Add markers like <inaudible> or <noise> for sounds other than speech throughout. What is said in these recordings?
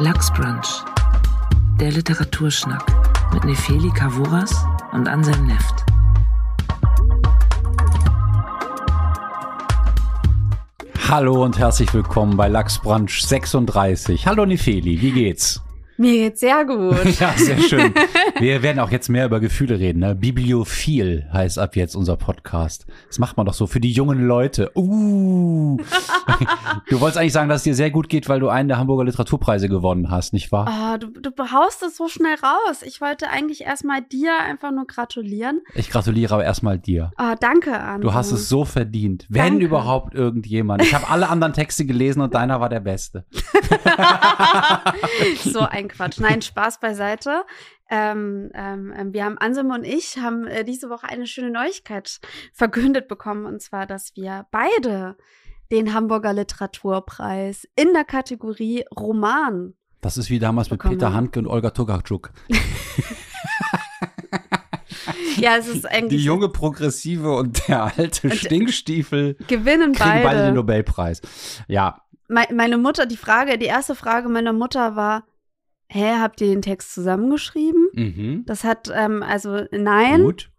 Lachsbrunch, der Literaturschnack mit Nefeli Kavuras und Anselm Neft. Hallo und herzlich willkommen bei Lachsbrunch 36. Hallo Nefeli, wie geht's? Mir geht's sehr gut. <laughs> ja, sehr schön. <laughs> Wir werden auch jetzt mehr über Gefühle reden. Ne? Bibliophil heißt ab jetzt unser Podcast. Das macht man doch so für die jungen Leute. Uh. <laughs> du wolltest eigentlich sagen, dass es dir sehr gut geht, weil du einen der Hamburger Literaturpreise gewonnen hast, nicht wahr? Oh, du, du haust es so schnell raus. Ich wollte eigentlich erstmal dir einfach nur gratulieren. Ich gratuliere aber erstmal dir. Oh, danke, Anne. Du hast es so verdient. Wenn Danke. überhaupt irgendjemand. Ich habe alle anderen Texte gelesen und deiner war der beste. so ein Quatsch. Nein, Spaß beiseite. Ähm, ähm, ähm, wir haben, Anselm und ich, haben äh, diese Woche eine schöne Neuigkeit verkündet bekommen, und zwar, dass wir beide den Hamburger Literaturpreis in der Kategorie Roman. Das ist wie damals mit Bekommen. Peter Handke und Olga Tokarczuk. <laughs> Ja, es ist eigentlich Die junge Progressive und der alte Stinkstiefel gewinnen beide. beide. den Nobelpreis. Ja, Me meine Mutter, die Frage, die erste Frage meiner Mutter war, hä, habt ihr den Text zusammengeschrieben? mhm. Das hat, ähm, also nein. gut.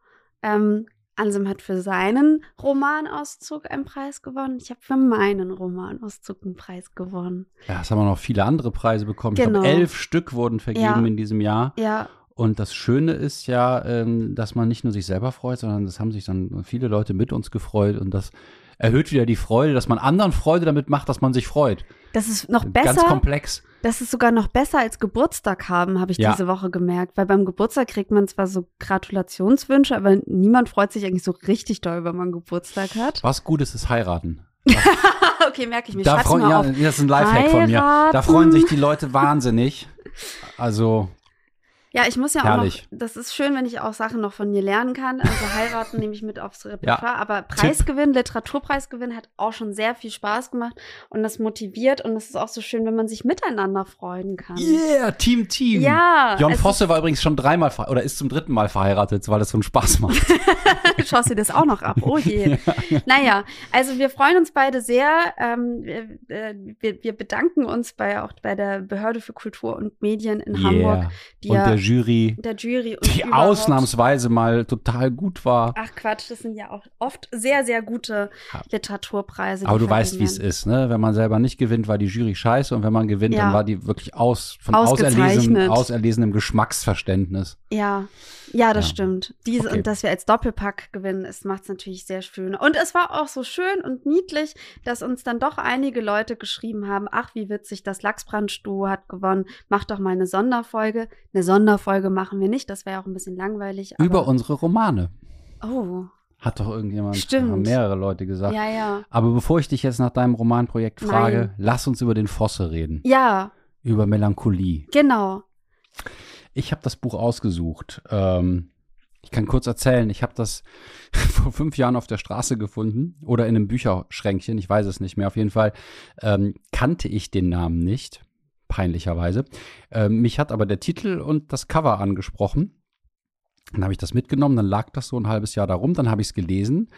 Ähm, Ansem hat für seinen Romanauszug einen Preis gewonnen. Ich habe für meinen Romanauszug einen Preis gewonnen. Ja, es haben auch noch viele andere Preise bekommen. Ich Genau. glaube, elf Stück wurden vergeben Ja. in diesem Jahr. Ja, Und das Schöne ist ja, ähm, dass man nicht nur sich selber freut, sondern das haben sich dann viele Leute mit uns gefreut. Und das erhöht wieder die Freude, dass man anderen Freude damit macht, dass man sich freut. das ist noch Ganz besser. komplex. Das ist sogar noch besser als Geburtstag haben, habe ich Ja. diese Woche gemerkt. Weil beim Geburtstag kriegt man zwar so Gratulationswünsche, aber niemand freut sich eigentlich so richtig doll, wenn man Geburtstag hat. Was Gutes ist heiraten. <laughs> okay, merke ich mir. Da mal ja, auf. das ist ein Lifehack von mir. Da Heiraten. freuen sich die Leute wahnsinnig. Also, Ja, ich muss ja Herrlich. auch noch, das ist schön, wenn ich auch Sachen noch von dir lernen kann. Also <laughs> heiraten nehme ich mit aufs Repertoire. Aber Preisgewinn, Literaturpreisgewinn hat auch schon sehr viel Spaß gemacht und das motiviert und es ist auch so schön, wenn man sich miteinander freuen kann. yeah, Team, Team. Ja, Jon es Fosse war übrigens schon dreimal oder ist zum dritten Mal verheiratet, weil das so einen Spaß macht. <laughs> Schaust dir das auch noch ab? Oh je. <laughs> Naja, also wir freuen uns beide sehr. Ähm, wir, äh, wir, wir bedanken uns bei auch bei der Behörde für Kultur und Medien in Hamburg, die ja Jury, der Jury die überhaupt- ausnahmsweise mal total gut war. Ach Quatsch, das sind ja auch oft sehr, sehr gute Ja. Literaturpreise. Aber du weißt, wie es ist, ne? Wenn man selber nicht gewinnt, war die Jury scheiße und wenn man gewinnt, dann Ja. war die wirklich aus von auserlesenem, auserlesenem Geschmacksverständnis. Ja, ja, das Ja. stimmt. Diese Okay. und dass wir als Doppelpack gewinnen, es macht es natürlich sehr schön. Und es war auch so schön und niedlich, dass uns dann doch einige Leute geschrieben haben: Ach, wie witzig, das Lachsbrandstuhl hat gewonnen. Mach doch mal eine Sonderfolge. Eine Sonderfolge machen wir nicht, das wäre auch ein bisschen langweilig. Über unsere Romane. Oh, Hat doch irgendjemand, Stimmt. haben mehrere Leute gesagt. ja, ja. Aber bevor ich dich jetzt nach deinem Romanprojekt frage, Nein. lass uns über den Fosse reden. Ja, Über Melancholie. genau. Ich habe das Buch ausgesucht. Ähm, ich kann kurz erzählen, ich habe das <laughs> vor fünf Jahren auf der Straße gefunden oder in einem Bücherschränkchen, ich weiß es nicht mehr. Auf jeden Fall ähm, kannte ich den Namen nicht, peinlicherweise. Ähm, mich hat aber der Titel und das Cover angesprochen. Dann habe ich das mitgenommen, dann lag das so ein halbes Jahr darum, dann habe ich es gelesen,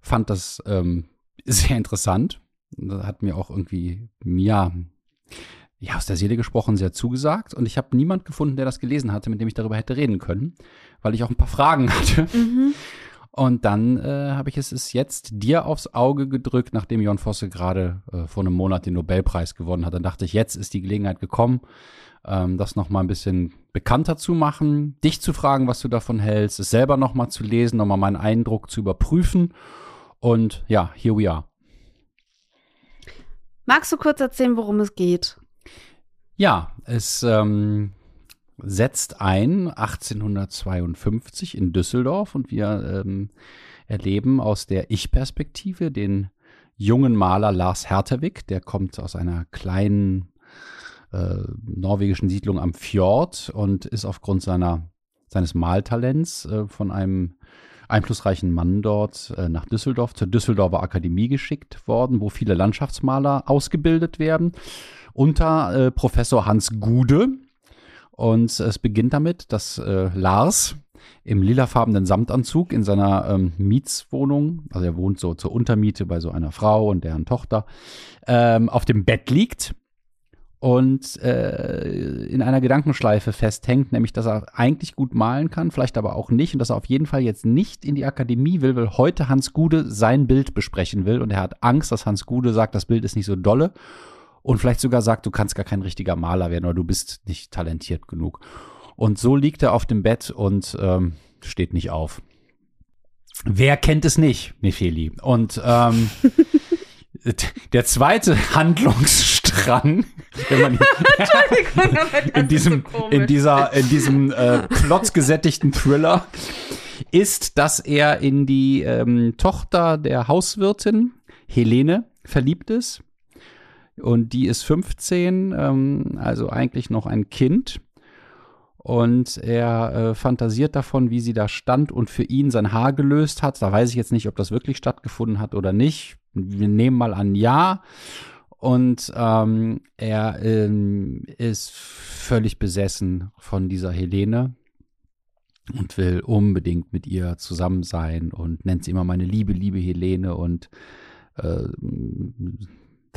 fand das ähm, <laughs> sehr interessant. Das hat mir auch irgendwie, ja, ja, aus der Seele gesprochen, sehr zugesagt. Und ich habe niemand gefunden, der das gelesen hatte, mit dem ich darüber hätte reden können, weil ich auch ein paar Fragen <laughs> hatte. Mhm. Und dann äh, habe ich es ist jetzt dir aufs Auge gedrückt, nachdem Jon Fosse gerade äh, vor einem Monat den Nobelpreis gewonnen hat. Dann dachte ich, jetzt ist die Gelegenheit gekommen, ähm, das noch mal ein bisschen bekannter zu machen, dich zu fragen, was du davon hältst, es selber noch mal zu lesen, noch mal meinen Eindruck zu überprüfen. Und ja, here we are. Magst du kurz erzählen, worum es geht? Ja, es ähm, setzt ein 1852 in Düsseldorf und wir ähm, erleben aus der Ich-Perspektive den jungen Maler Lars Hertewig. Der kommt aus einer kleinen äh, norwegischen Siedlung am Fjord und ist aufgrund seiner, seines Maltalents äh, von einem einflussreichen Mann dort äh, nach Düsseldorf zur Düsseldorfer Akademie geschickt worden, wo viele Landschaftsmaler ausgebildet werden, unter äh, Professor Hans Gude. Und es beginnt damit, dass äh, Lars im lilafarbenen Samtanzug in seiner ähm, Mietswohnung, also er wohnt so zur Untermiete bei so einer Frau und deren Tochter, ähm, auf dem Bett liegt und äh, in einer Gedankenschleife festhängt, nämlich dass er eigentlich gut malen kann, vielleicht aber auch nicht und dass er auf jeden Fall jetzt nicht in die Akademie will, weil heute Hans Gude sein Bild besprechen will und er hat Angst, dass Hans Gude sagt, das Bild ist nicht so dolle und vielleicht sogar sagt, du kannst gar kein richtiger Maler werden oder du bist nicht talentiert genug. Und so liegt er auf dem Bett und ähm, steht nicht auf. Wer kennt es nicht, Nefeli? Und ähm, <laughs> der zweite <laughs> Handlungsstrang, wenn man <laughs> in diesem, in dieser, in diesem äh, plotzgesättigten Thriller, ist, dass er in die ähm, Tochter der Hauswirtin Helene verliebt ist. Und die ist 15, ähm, also eigentlich noch ein Kind. Und er äh, fantasiert davon, wie sie da stand und für ihn sein Haar gelöst hat. Da weiß ich jetzt nicht, ob das wirklich stattgefunden hat oder nicht. Wir nehmen mal an, ja. Und ähm, er ähm, ist völlig besessen von dieser Helene und will unbedingt mit ihr zusammen sein und nennt sie immer meine liebe, liebe Helene. Und äh,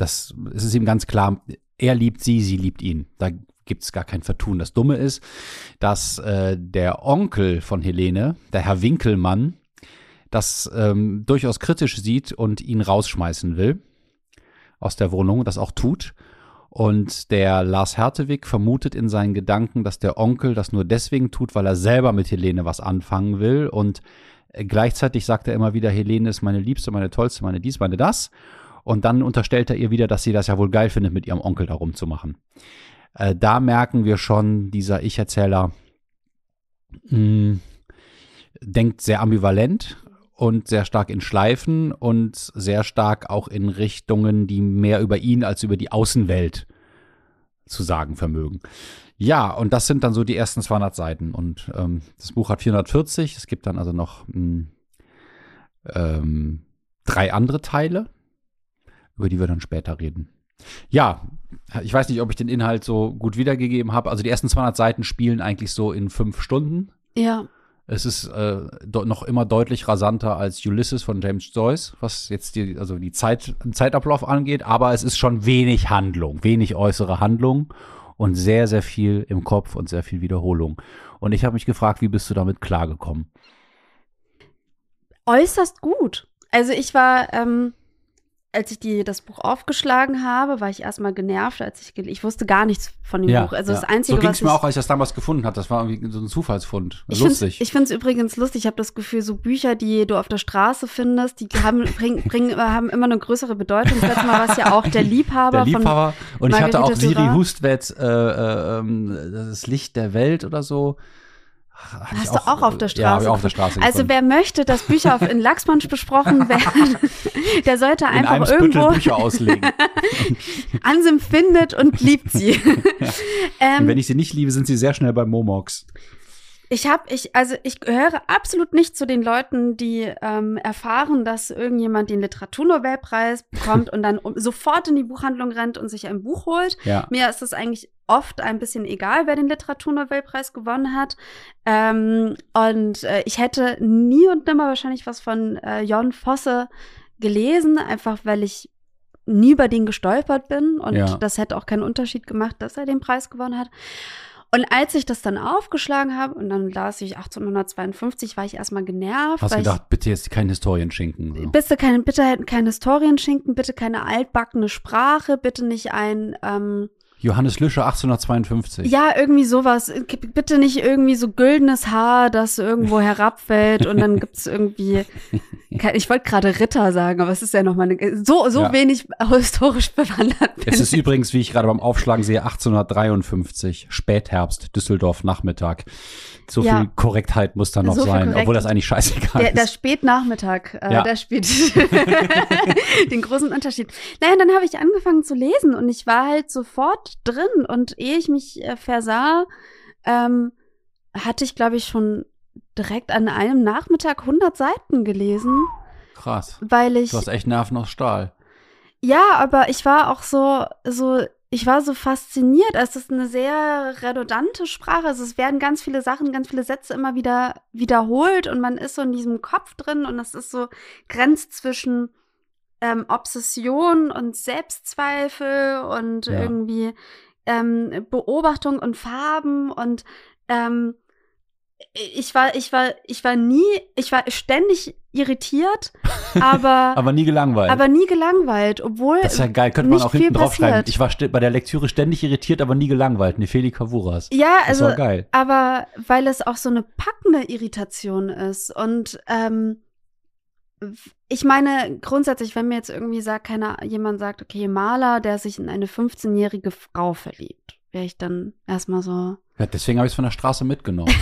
das es ist ihm ganz klar, er liebt sie, sie liebt ihn. Da gibt es gar kein Vertun. Das Dumme ist, dass äh, der Onkel von Helene, der Herr Winkelmann, das ähm, durchaus kritisch sieht und ihn rausschmeißen will aus der Wohnung, das auch tut. Und der Lars Hertewig vermutet in seinen Gedanken, dass der Onkel das nur deswegen tut, weil er selber mit Helene was anfangen will. Und äh, gleichzeitig sagt er immer wieder, Helene ist meine Liebste, meine Tollste, meine dies, meine das. Und dann unterstellt er ihr wieder, dass sie das ja wohl geil findet, mit ihrem Onkel da rumzumachen. Äh, da merken wir schon, dieser Ich-Erzähler hm, denkt sehr ambivalent und sehr stark in Schleifen und sehr stark auch in Richtungen, die mehr über ihn als über die Außenwelt zu sagen vermögen. Ja, und das sind dann so die ersten 200 Seiten. Und ähm, das Buch hat 440. Es gibt dann also noch mh, hm, ähm, drei andere Teile, über die wir dann später reden. Ja, ich weiß nicht, ob ich den Inhalt so gut wiedergegeben habe. Also die ersten 200 Seiten spielen eigentlich so in fünf Stunden. Ja. Es ist äh, noch immer deutlich rasanter als Ulysses von James Joyce, was jetzt die, also die Zeit, Zeitablauf angeht, aber es ist schon wenig Handlung, wenig äußere Handlung und sehr, sehr viel im Kopf und sehr viel Wiederholung. Und ich habe mich gefragt, wie bist du damit klargekommen? Äußerst gut. Also ich war, ähm, als ich die, das Buch aufgeschlagen habe, war ich erstmal genervt, als ich ich wusste gar nichts von dem ja, Buch. Also ja. das Einzige, so ging es mir auch, als ich das damals gefunden habe. Das war irgendwie so ein Zufallsfund. Ich Lustig. Find's, ich finde es übrigens lustig. Ich habe das Gefühl, so Bücher, die du auf der Straße findest, die haben, <laughs> bring, bring, haben immer eine größere Bedeutung. Das letzte Mal war es ja auch der Liebhaber. Der Liebhaber. Von und ich hatte auch Siri. Hustvedt, äh, äh, ähm, das Licht der Welt oder so. Hab ich Hast du auch auf der Ja, hab Straße ich auch auf der Straße Also gefunden. wer möchte, dass Bücher auf, in <laughs> Lachsmansch besprochen <laughs> werden, der sollte in einfach einem Spüttel irgendwo Bücher auslegen. <laughs> Ansim findet und liebt sie. Und ähm, wenn ich sie nicht liebe, sind sie sehr schnell bei Momox. Ich habe, ich, also ich gehöre absolut nicht zu den Leuten, die ähm, erfahren, dass irgendjemand den Literaturnobelpreis bekommt und dann um, sofort in die Buchhandlung rennt und sich ein Buch holt. Ja. Mir ist es eigentlich oft ein bisschen egal, wer den Literaturnobelpreis gewonnen hat. Ähm, und äh, ich hätte nie und nimmer wahrscheinlich was von äh, Jon Fosse gelesen, einfach weil ich nie über den gestolpert bin und Ja. das hätte auch keinen Unterschied gemacht, dass er den Preis gewonnen hat. Und als ich das dann aufgeschlagen habe und dann las ich 1852, war ich erstmal genervt. Hast gedacht, bitte jetzt kein Historienschinken. ich, So. bitte keine, bitte kein Historienschinken, bitte keine altbackene Sprache, bitte nicht ein, ähm, Johannes Lüscher 1852. ja, irgendwie sowas. Bitte nicht irgendwie so güldenes Haar, das irgendwo <laughs> herabfällt und dann gibt's irgendwie, <laughs> ich wollte gerade Ritter sagen, aber es ist ja nochmal eine, so, so Ja. wenig historisch bewandert bin. Es ist übrigens, wie ich gerade beim Aufschlagen sehe, 1853, Spätherbst, Düsseldorf, Nachmittag. So Ja. viel Korrektheit muss da noch So sein, obwohl das eigentlich scheißegal Der, der ist. Spätnachmittag, äh, Ja. der spielt <laughs> den großen Unterschied. Naja, dann habe ich angefangen zu lesen und ich war halt sofort drin. Und ehe ich mich äh, versah, ähm, hatte ich, glaube ich, schon direkt an einem Nachmittag 100 Seiten gelesen, Krass. weil ich Du hast echt Nerven aus Stahl. ja, aber ich war auch so, so, ich war so fasziniert. Es ist eine sehr redundante Sprache. Also es werden ganz viele Sachen, ganz viele Sätze immer wieder wiederholt und man ist so in diesem Kopf drin und es ist so grenzt zwischen ähm, Obsession und Selbstzweifel und Ja. irgendwie ähm, Beobachtung und Farben und ähm, ich war, ich war, ich war nie, ich war ständig irritiert, <laughs> aber, aber nie gelangweilt. aber nie gelangweilt, obwohl das ist ja geil, könnte man auch hinten draufschreiben. Ich war bei der Lektüre ständig irritiert, aber nie gelangweilt. Nefeli Kavuras. ja, Das also geil. aber weil es auch so eine packende Irritation ist und ähm, ich meine grundsätzlich, wenn mir jetzt irgendwie sagt, keiner jemand sagt, okay, Maler, der sich in eine 15-jährige Frau verliebt, wäre ich dann erstmal so Ja, deswegen habe ich es von der Straße mitgenommen.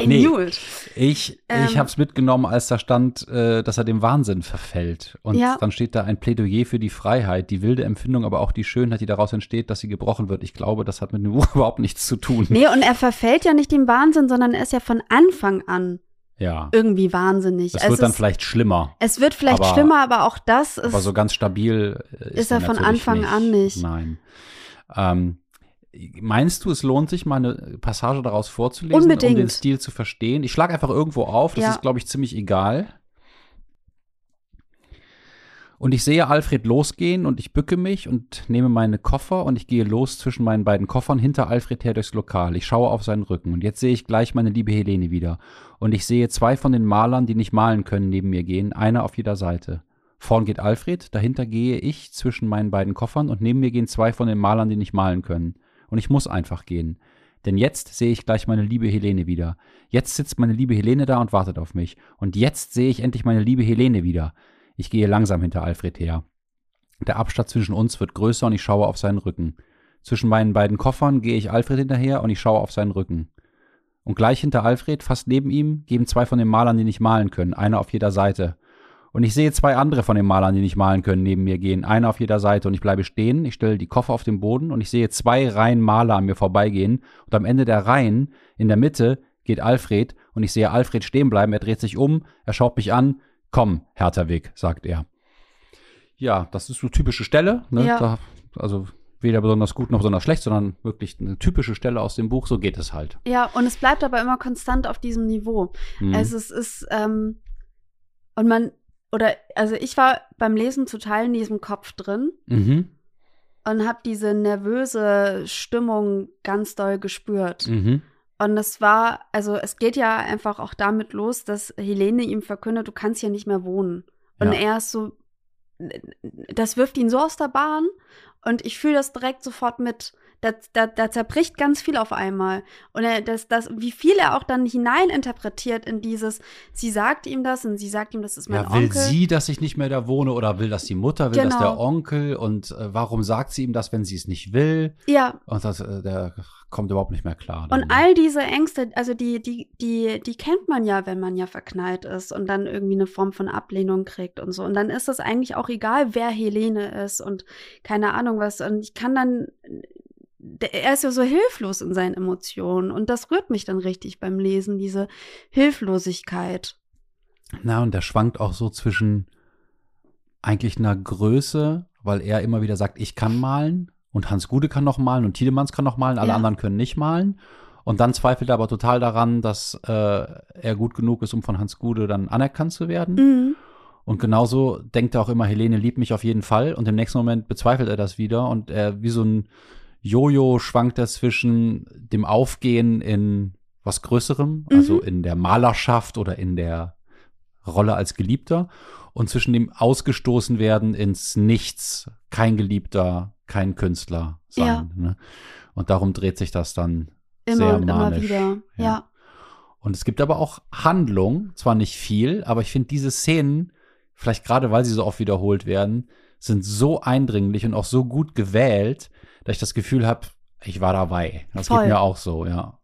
I <laughs> Nee. knew it. Ich, Ähm. ich habe es mitgenommen, als da stand, äh, dass er dem Wahnsinn verfällt. Und Ja. dann steht da ein Plädoyer für die Freiheit, die wilde Empfindung, aber auch die Schönheit, die daraus entsteht, dass sie gebrochen wird. Ich glaube, das hat mit dem Buch <laughs> überhaupt nichts zu tun. Nee, und er verfällt ja nicht dem Wahnsinn, sondern er ist ja von Anfang an Ja. irgendwie wahnsinnig. Das Es wird dann vielleicht schlimmer. Es wird vielleicht aber- schlimmer, aber auch das ist. Aber so ganz stabil ist, ist er von Anfang an nicht. Nein. Ähm, meinst du, es lohnt sich, mal eine Passage daraus vorzulesen, um Unbedingt. den Stil zu verstehen? Ich schlage einfach irgendwo auf, das Ja. ist, glaube ich, ziemlich egal. Und ich sehe Alfred losgehen und ich bücke mich und nehme meine Koffer und ich gehe los zwischen meinen beiden Koffern hinter Alfred her durchs Lokal. Ich schaue auf seinen Rücken und jetzt sehe ich gleich meine liebe Helene wieder. Und ich sehe zwei von den Malern, die nicht malen können, neben mir gehen, einer auf jeder Seite. Vorn geht Alfred, dahinter gehe ich zwischen meinen beiden Koffern und neben mir gehen zwei von den Malern, die nicht malen können. Und ich muss einfach gehen. Denn jetzt sehe ich gleich meine liebe Helene wieder. Jetzt sitzt meine liebe Helene da und wartet auf mich. Und jetzt sehe ich endlich meine liebe Helene wieder. Ich gehe langsam hinter Alfred her. Der Abstand zwischen uns wird größer und ich schaue auf seinen Rücken. Zwischen meinen beiden Koffern gehe ich Alfred hinterher und ich schaue auf seinen Rücken. Und gleich hinter Alfred, fast neben ihm, geben zwei von den Malern, die nicht malen können, einer auf jeder Seite. Und ich sehe zwei andere von den Malern, die nicht malen können, neben mir gehen, einer auf jeder Seite. Und ich bleibe stehen, ich stelle die Koffer auf den Boden und ich sehe zwei Reihen Maler an mir vorbeigehen. Und am Ende der Reihen, in der Mitte, geht Alfred und ich sehe Alfred stehen bleiben. Er dreht sich um, er schaut mich an. Komm, Hertha-Weg, sagt er. Ja, das ist so typische Stelle. Ne? Ja. Da, also weder besonders gut noch besonders schlecht, sondern wirklich eine typische Stelle aus dem Buch. So geht es halt. ja, und es bleibt aber immer konstant auf diesem Niveau. Mhm. Also es ist, ähm, und man, oder, also ich war beim Lesen total in diesem Kopf drin mhm. und habe diese nervöse Stimmung ganz doll gespürt. Mhm. Und es war, also es geht ja einfach auch damit los, dass Helene ihm verkündet, du kannst hier nicht mehr wohnen. Und Ja. er ist so, das wirft ihn so aus der Bahn und ich fühle das direkt sofort mit. Da, da, da zerbricht ganz viel auf einmal. Und er, das, das, wie viel er auch dann hineininterpretiert in dieses, sie sagt ihm das und sie sagt ihm, das ist mein Ja, will Onkel. sie, dass ich nicht mehr da wohne oder will das die Mutter, will das Genau. der Onkel und äh, warum sagt sie ihm das, wenn sie es nicht will? ja, Und das, äh, der kommt überhaupt nicht mehr klar. dann, Und all diese Ängste, also die, die, die, die kennt man ja, wenn man ja verknallt ist und dann irgendwie eine Form von Ablehnung kriegt und so. Und dann ist es eigentlich auch egal, wer Helene ist und keine Ahnung was. Und ich kann dann, er ist ja so hilflos in seinen Emotionen. Und das rührt mich dann richtig beim Lesen, diese Hilflosigkeit. Na, und der schwankt auch so zwischen eigentlich einer Größe, weil er immer wieder sagt, ich kann malen und Hans Gude kann noch malen und Tiedemanns kann noch malen, alle Ja. anderen können nicht malen. Und dann zweifelt er aber total daran, dass äh, er gut genug ist, um von Hans Gude dann anerkannt zu werden. Mhm. Und genauso denkt er auch immer, Helene liebt mich auf jeden Fall. Und im nächsten Moment bezweifelt er das wieder. Und er wie so ein Jojo schwankt er zwischen dem Aufgehen in was Größerem, also in der Malerschaft oder in der Rolle als Geliebter, und zwischen dem ausgestoßen werden ins Nichts, kein Geliebter, kein Künstler sein. Ja. Ne? Und darum dreht sich das dann Immer sehr und immer manisch. wieder. Ja. ja. Und es gibt aber auch Handlung, zwar nicht viel, aber ich finde diese Szenen, vielleicht gerade weil sie so oft wiederholt werden, sind so eindringlich und auch so gut gewählt, dass ich das Gefühl habe, ich war dabei. Das Voll. geht mir auch so, ja.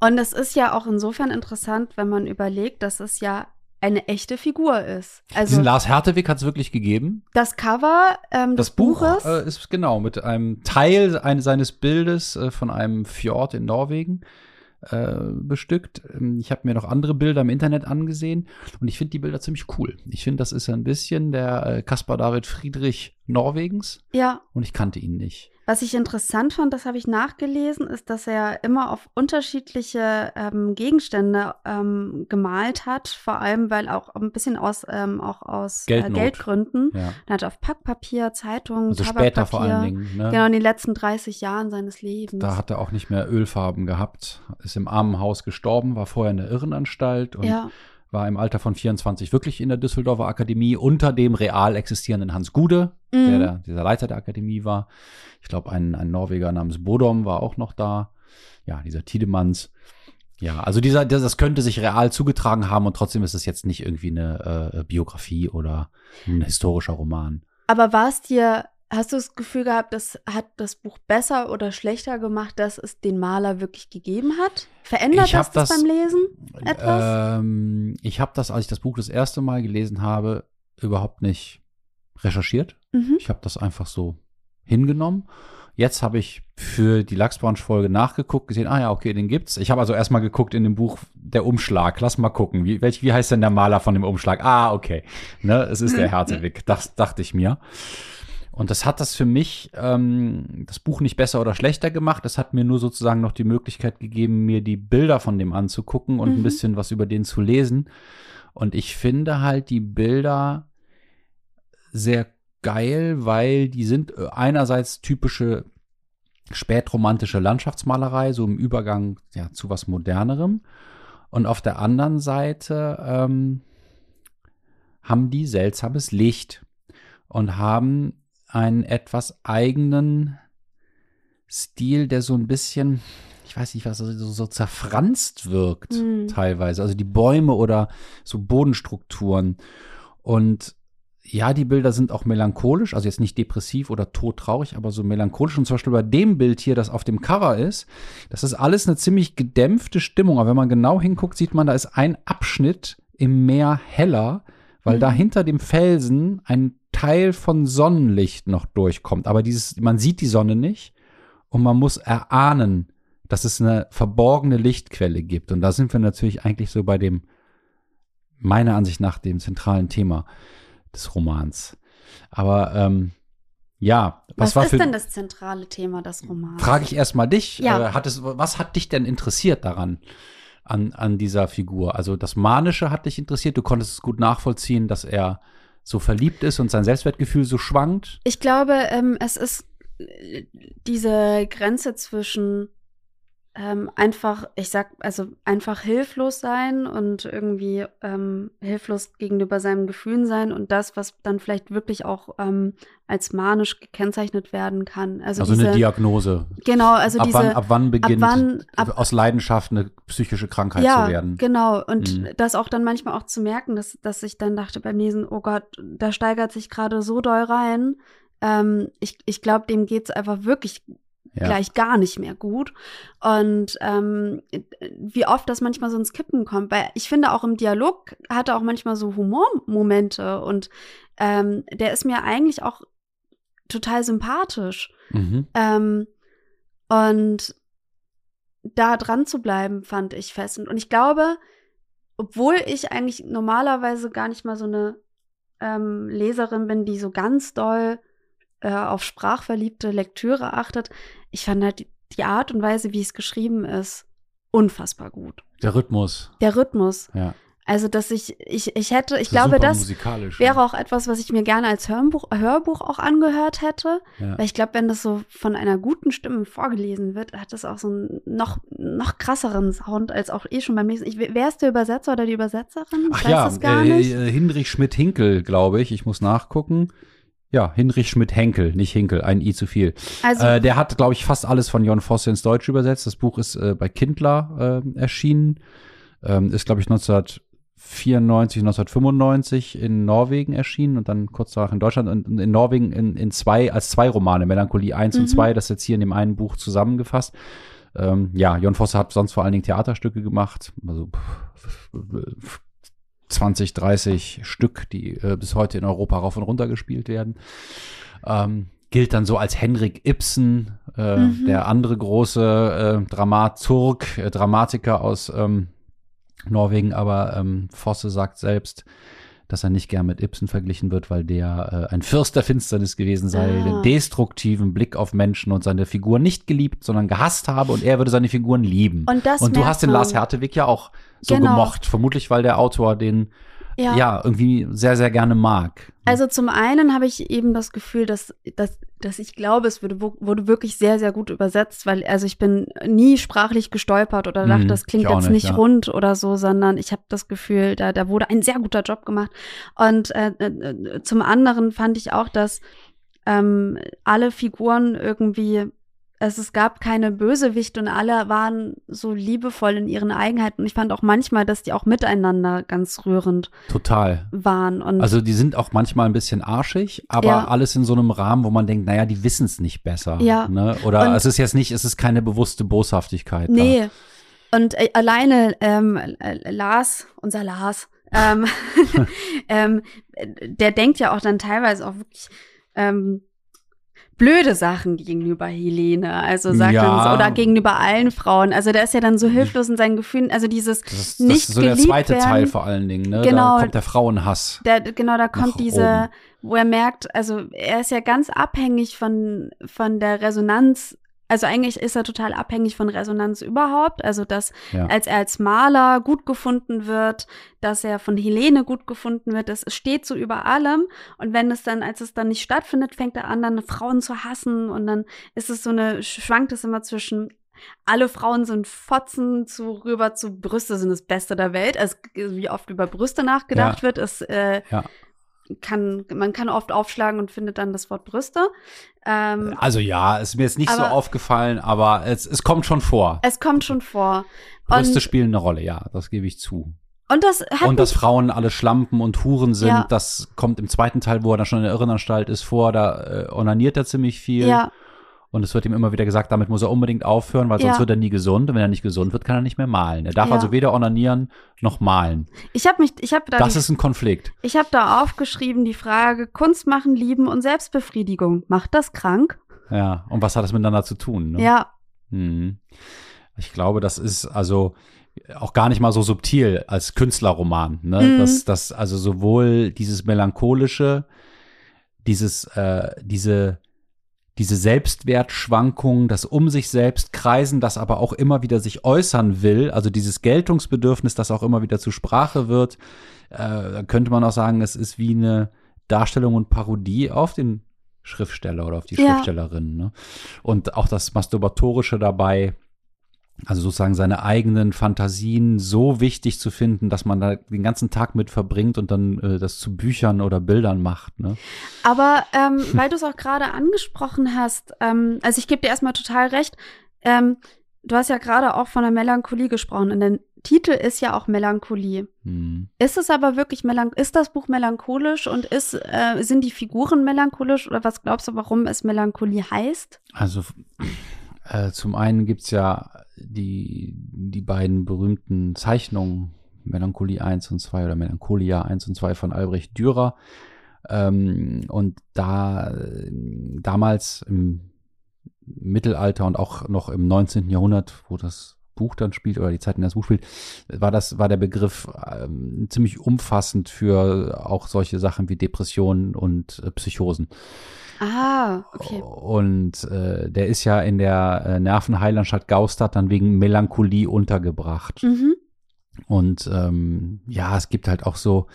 Und es ist ja auch insofern interessant, wenn man überlegt, dass es ja eine echte Figur ist. Also Diesen Lars Hertewig hat es wirklich gegeben. das Cover ähm, Das des Buch Buches. äh, ist genau mit einem Teil eines, seines Bildes äh, von einem Fjord in Norwegen äh, bestückt. Ähm, Ich habe mir noch andere Bilder im Internet angesehen und ich finde die Bilder ziemlich cool. Ich finde, das ist ein bisschen der äh, Caspar David Friedrich Norwegens ja, und ich kannte ihn nicht. Was ich interessant fand, das habe ich nachgelesen, ist, dass er immer auf unterschiedliche ähm, Gegenstände ähm, gemalt hat, vor allem weil auch ein bisschen aus ähm, auch aus äh, Geldnot. Geldgründen. Ja. Er hat auf Packpapier, Zeitungen, Also Tabakpapier, später vor allen Dingen. Ne? genau in den letzten 30 Jahren seines Lebens. Da hat er auch nicht mehr Ölfarben gehabt, ist im Armenhaus gestorben, war vorher in der Irrenanstalt und ja, war im Alter von 24 wirklich in der Düsseldorfer Akademie unter dem real existierenden Hans Gude, der, Mhm. der dieser Leiter der Akademie war. Ich glaube, ein, ein Norweger namens Bodom war auch noch da. Ja, dieser Tiedemanns. Ja, also dieser, das, das könnte sich real zugetragen haben und trotzdem ist es jetzt nicht irgendwie eine äh, Biografie oder ein historischer Roman. aber war es dir, hast du das Gefühl gehabt, das hat das Buch besser oder schlechter gemacht, dass es den Maler wirklich gegeben hat? Verändert das das beim Lesen etwas? Ähm, ich habe das, als ich das Buch das erste Mal gelesen habe, überhaupt nicht recherchiert. mhm. Ich habe das einfach so hingenommen. Jetzt habe ich für die Lachsbranch-Folge nachgeguckt, gesehen, ah ja, okay, den gibt's. Ich habe also erstmal geguckt in dem Buch der Umschlag. Lass mal gucken, wie, welch, wie heißt denn der Maler von dem Umschlag? Ah, okay. Ne, es ist der <laughs> Hertewig. Das dachte ich mir. Und das hat das für mich, ähm, das Buch nicht besser oder schlechter gemacht. Es hat mir nur sozusagen noch die Möglichkeit gegeben, mir die Bilder von dem anzugucken und ein Mhm. bisschen was über den zu lesen. Und ich finde halt die Bilder sehr geil, weil die sind äh, einerseits typische spätromantische Landschaftsmalerei, so im Übergang ja, zu was Modernerem. Und auf der anderen Seite ähm, haben die seltsames Licht und haben einen etwas eigenen Stil, der so ein bisschen, ich weiß nicht was, so, so zerfranst wirkt Mhm. teilweise. Also die Bäume oder so Bodenstrukturen. Und ja, die Bilder sind auch melancholisch, also jetzt nicht depressiv oder todtraurig, aber so melancholisch. Und zum Beispiel bei dem Bild hier, das auf dem Cover ist, das ist alles eine ziemlich gedämpfte Stimmung. Aber wenn man genau hinguckt, sieht man, da ist ein Abschnitt im Meer heller, weil Mhm. da hinter dem Felsen ein Teil von Sonnenlicht noch durchkommt. Aber dieses, man sieht die Sonne nicht und man muss erahnen, dass es eine verborgene Lichtquelle gibt. Und da sind wir natürlich eigentlich so bei dem, meiner Ansicht nach, dem zentralen Thema des Romans. Aber ähm, ja, was, Was, war ist denn das zentrale Thema des Romans? Frage ich erstmal dich. Ja. Äh, hat es, was hat dich denn interessiert daran, an, an dieser Figur? Also das Manische hat dich interessiert. Du konntest es gut nachvollziehen, dass er so verliebt ist und sein Selbstwertgefühl so schwankt. Ich glaube, ähm, es ist äh, diese Grenze zwischen ähm, einfach, ich sag, also einfach hilflos sein und irgendwie ähm, hilflos gegenüber seinen Gefühlen sein und das, was dann vielleicht wirklich auch ähm, als manisch gekennzeichnet werden kann. Also, Also, diese, eine Diagnose. genau, also ab, diese, wann, ab wann beginnt wann- ab- aus Leidenschaft eine psychische Krankheit ja, zu werden? genau. Und Mhm. das auch dann manchmal auch zu merken, dass, dass ich dann dachte beim Lesen, oh Gott, da steigert sich gerade so doll rein. Ähm, ich ich glaube, dem geht's einfach wirklich Ja. gleich gar nicht mehr gut. Und ähm, wie oft das manchmal so ins Kippen kommt, weil ich finde auch im Dialog hat er auch manchmal so Humormomente und ähm, der ist mir eigentlich auch total sympathisch. Mhm. Ähm, und da dran zu bleiben, fand ich festend. Und ich glaube, obwohl ich eigentlich normalerweise gar nicht mal so eine ähm, Leserin bin, die so ganz doll äh, auf sprachverliebte Lektüre achtet, ich fand halt die, die Art und Weise, wie es geschrieben ist, unfassbar gut. Der Rhythmus. Der Rhythmus. Ja. Also, dass ich, ich, ich hätte, ich Das glaube, das wäre auch etwas, was ich mir gerne als Hörbuch, Hörbuch auch angehört hätte. ja. Weil ich glaube, wenn das so von einer guten Stimme vorgelesen wird, hat das auch so einen noch, noch krasseren Sound als auch eh schon beim Lesen. Ich, wer ist der Übersetzer oder die Übersetzerin? Ich Ach weiß ja, das gar äh, nicht. äh, Hinrich Schmidt-Hinkel, glaube ich. Ich muss nachgucken. Ja, Hinrich Schmidt-Henkel, nicht Hinkel, ein I zu viel. Also, Äh, der hat, glaube ich, fast alles von Jon Fosse ins Deutsche übersetzt. Das Buch ist äh, bei Kindler äh, erschienen. Ähm, ist, glaube ich, 1994, 1995 in Norwegen erschienen und dann kurz danach in Deutschland und und in Norwegen in, in zwei, als zwei Romane, Melancholie 1 Mhm. und 2, das ist jetzt hier in dem einen Buch zusammengefasst. Ähm, ja, Jon Fosse hat sonst vor allen Dingen Theaterstücke gemacht, also pff, 20, 30 Stück, die äh, bis heute in Europa rauf und runter gespielt werden. Ähm, gilt dann so als Henrik Ibsen, äh, Mhm. der andere große äh, Dramaturg, äh, Dramatiker aus ähm, Norwegen, aber ähm, Fosse sagt selbst, dass er nicht gern mit Ibsen verglichen wird, weil der äh, ein Fürst der Finsternis gewesen sei, Ah. den destruktiven Blick auf Menschen und seine Figur nicht geliebt, sondern gehasst habe und er würde seine Figuren lieben. Und das und du hast den. Lars Hertewig ja auch so Genau. gemocht, vermutlich weil der Autor den ja. irgendwie sehr, sehr gerne mag. Also zum einen habe ich eben das Gefühl, dass, dass, dass ich glaube, es wurde, wurde wirklich sehr, sehr gut übersetzt, weil also ich bin nie sprachlich gestolpert oder dachte, Mhm, das klingt jetzt nicht, nicht ja. rund oder so, sondern ich habe das Gefühl, da, da wurde ein sehr guter Job gemacht. Und äh, äh, zum anderen fand ich auch, dass ähm, alle Figuren irgendwie es, es gab keine Bösewichte und alle waren so liebevoll in ihren Eigenheiten. Und ich fand auch manchmal, dass die auch miteinander ganz rührend Total. waren. Und Also die sind auch manchmal ein bisschen arschig, aber Ja. alles in so einem Rahmen, wo man denkt, naja, die wissen es nicht besser. Ja. Ne? Oder Und- es ist jetzt nicht, es ist keine bewusste Boshaftigkeit. Nee. Und äh, alleine ähm, äh, Lars, unser Lars, ähm, <laughs> <laughs> ähm, äh, der denkt ja auch dann teilweise auch wirklich ähm, blöde Sachen gegenüber Helene, also sagt Ja. so, oder gegenüber allen Frauen. Also der ist ja dann so hilflos in seinen Gefühlen, also dieses Da. Das ist, das nicht ist so der zweite werden. Teil vor allen Dingen. Ne? Genau. Da kommt der Frauenhass. Der, genau, da kommt diese, wo er merkt, also er ist ja ganz abhängig von, von der Resonanz. Also eigentlich ist er total abhängig von Resonanz überhaupt. Also dass Ja. als er als Maler gut gefunden wird, dass er von Helene gut gefunden wird, das steht so über allem. Und wenn es dann, als es dann nicht stattfindet, fängt er an, dann Frauen zu hassen und dann ist es so eine, schwankt es immer zwischen alle Frauen sind Fotzen zu rüber zu Brüste sind das Beste der Welt. Also wie oft über Brüste nachgedacht Ja. wird, ist äh, Ja. Kann man kann oft aufschlagen und findet dann das Wort Brüste. Ähm, Also ja, ist mir jetzt nicht so Aber- aufgefallen, aber es, es kommt schon vor. es kommt schon vor. Brüste Und, spielen eine Rolle, ja, das gebe ich zu. und das hat und dass Frauen alle Schlampen und Huren sind, Ja. das kommt im zweiten Teil, wo er dann schon in der Irrenanstalt ist, vor. Da äh, onaniert er ziemlich viel. ja, Und es wird ihm immer wieder gesagt, damit muss er unbedingt aufhören, weil sonst Ja. wird er nie gesund. Und wenn er nicht gesund wird, kann er nicht mehr malen. Er darf Ja. also weder onanieren noch malen. ich habe mich, ich habe da, Das die, ist ein Konflikt. ich habe da aufgeschrieben die Frage Kunst machen, lieben und Selbstbefriedigung. Macht das krank? Ja. Und was hat das miteinander zu tun? Ne? Ja, Mhm. Ich glaube, das ist also auch gar nicht mal so subtil als Künstlerroman. Ne? Mhm. Das, das, also sowohl dieses melancholische, dieses, äh, diese, diese Selbstwertschwankung, das um sich selbst kreisen, das aber auch immer wieder sich äußern will, also dieses Geltungsbedürfnis, das auch immer wieder zur Sprache wird, äh, könnte man auch sagen, es ist wie eine Darstellung und Parodie auf den Schriftsteller oder auf die Ja. Schriftstellerin. Ne? Und auch das Masturbatorische dabei, also sozusagen seine eigenen Fantasien so wichtig zu finden, dass man da den ganzen Tag mit verbringt und dann äh, das zu Büchern oder Bildern macht. Ne? aber ähm, weil du es auch gerade angesprochen hast, ähm, also ich gebe dir erstmal total recht, ähm, du hast ja gerade auch von der Melancholie gesprochen und der Titel ist ja auch Melancholie. Hm. Ist es aber wirklich melanch ist das Buch melancholisch und ist äh, sind die Figuren melancholisch oder was glaubst du, warum es Melancholie heißt? Also äh, zum einen gibt's ja die, die beiden berühmten Zeichnungen, Melancholie 1 und 2 oder Melancholia 1 und 2 von Albrecht Dürer. Ähm, und da damals im Mittelalter und auch noch im 19. Jahrhundert, wo das Buch dann spielt oder die Zeit, in der das Buch spielt, war das, war der Begriff ähm, ziemlich umfassend für auch solche Sachen wie Depressionen und äh, Psychosen. Ah, okay. Und äh, der ist ja in der äh, Nervenheilanstalt Gaustadt dann wegen Melancholie untergebracht. Mhm. Und ähm, ja, es gibt halt auch so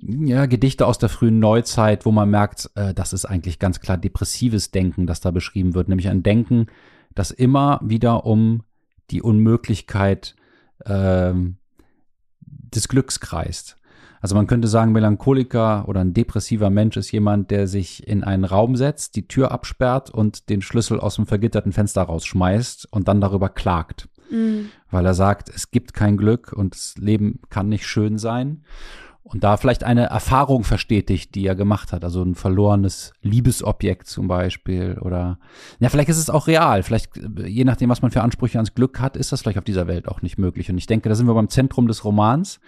ja, Gedichte aus der frühen Neuzeit, wo man merkt, äh, das ist eigentlich ganz klar depressives Denken, das da beschrieben wird, nämlich ein Denken, das immer wieder um die Unmöglichkeit ähm, des Glücks kreist. Also man könnte sagen, Melancholiker oder ein depressiver Mensch ist jemand, der sich in einen Raum setzt, die Tür absperrt und den Schlüssel aus dem vergitterten Fenster rausschmeißt und dann darüber klagt Mhm. weil er sagt, es gibt kein Glück und das Leben kann nicht schön sein. Und da vielleicht eine Erfahrung verstetigt, die er gemacht hat, also ein verlorenes Liebesobjekt zum Beispiel oder ja, vielleicht ist es auch real, vielleicht äh, je nachdem, was man für Ansprüche ans Glück hat, ist das vielleicht auf dieser Welt auch nicht möglich. Und ich denke, da sind wir beim Zentrum des Romans.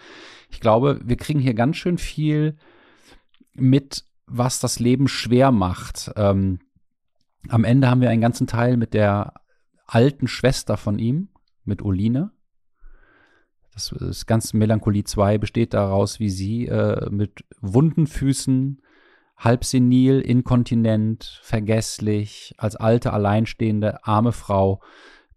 Ich glaube, wir kriegen hier ganz schön viel mit, was das Leben schwer macht. Ähm, am Ende haben wir einen ganzen Teil mit der alten Schwester von ihm, mit Oline. Das, das ganze Melancholie 2 besteht daraus, wie sie äh, mit wunden Füßen, halb senil, inkontinent, vergesslich, als alte, alleinstehende, arme Frau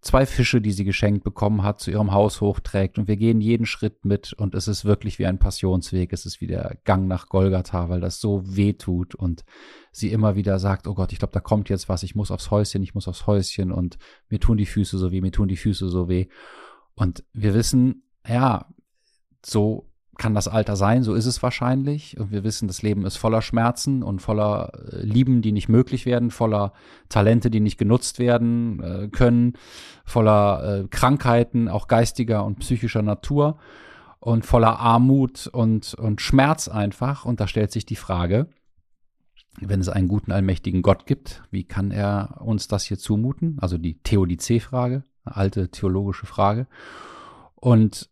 zwei Fische, die sie geschenkt bekommen hat, zu ihrem Haus hochträgt. Und wir gehen jeden Schritt mit und es ist wirklich wie ein Passionsweg. Es ist wie der Gang nach Golgatha, weil das so weh tut und sie immer wieder sagt, oh Gott, ich glaube, da kommt jetzt was, ich muss aufs Häuschen, ich muss aufs Häuschen und mir tun die Füße so weh, mir tun die Füße so weh. Und wir wissen, ja, so kann das Alter sein, so ist es wahrscheinlich. Und wir wissen, das Leben ist voller Schmerzen und voller äh, Lieben, die nicht möglich werden, voller Talente, die nicht genutzt werden äh, können, voller äh, Krankheiten, auch geistiger und psychischer Natur und voller Armut und, und Schmerz einfach. Und da stellt sich die Frage, wenn es einen guten, allmächtigen Gott gibt, wie kann er uns das hier zumuten? Also die Theodizee-Frage, alte theologische Frage. Und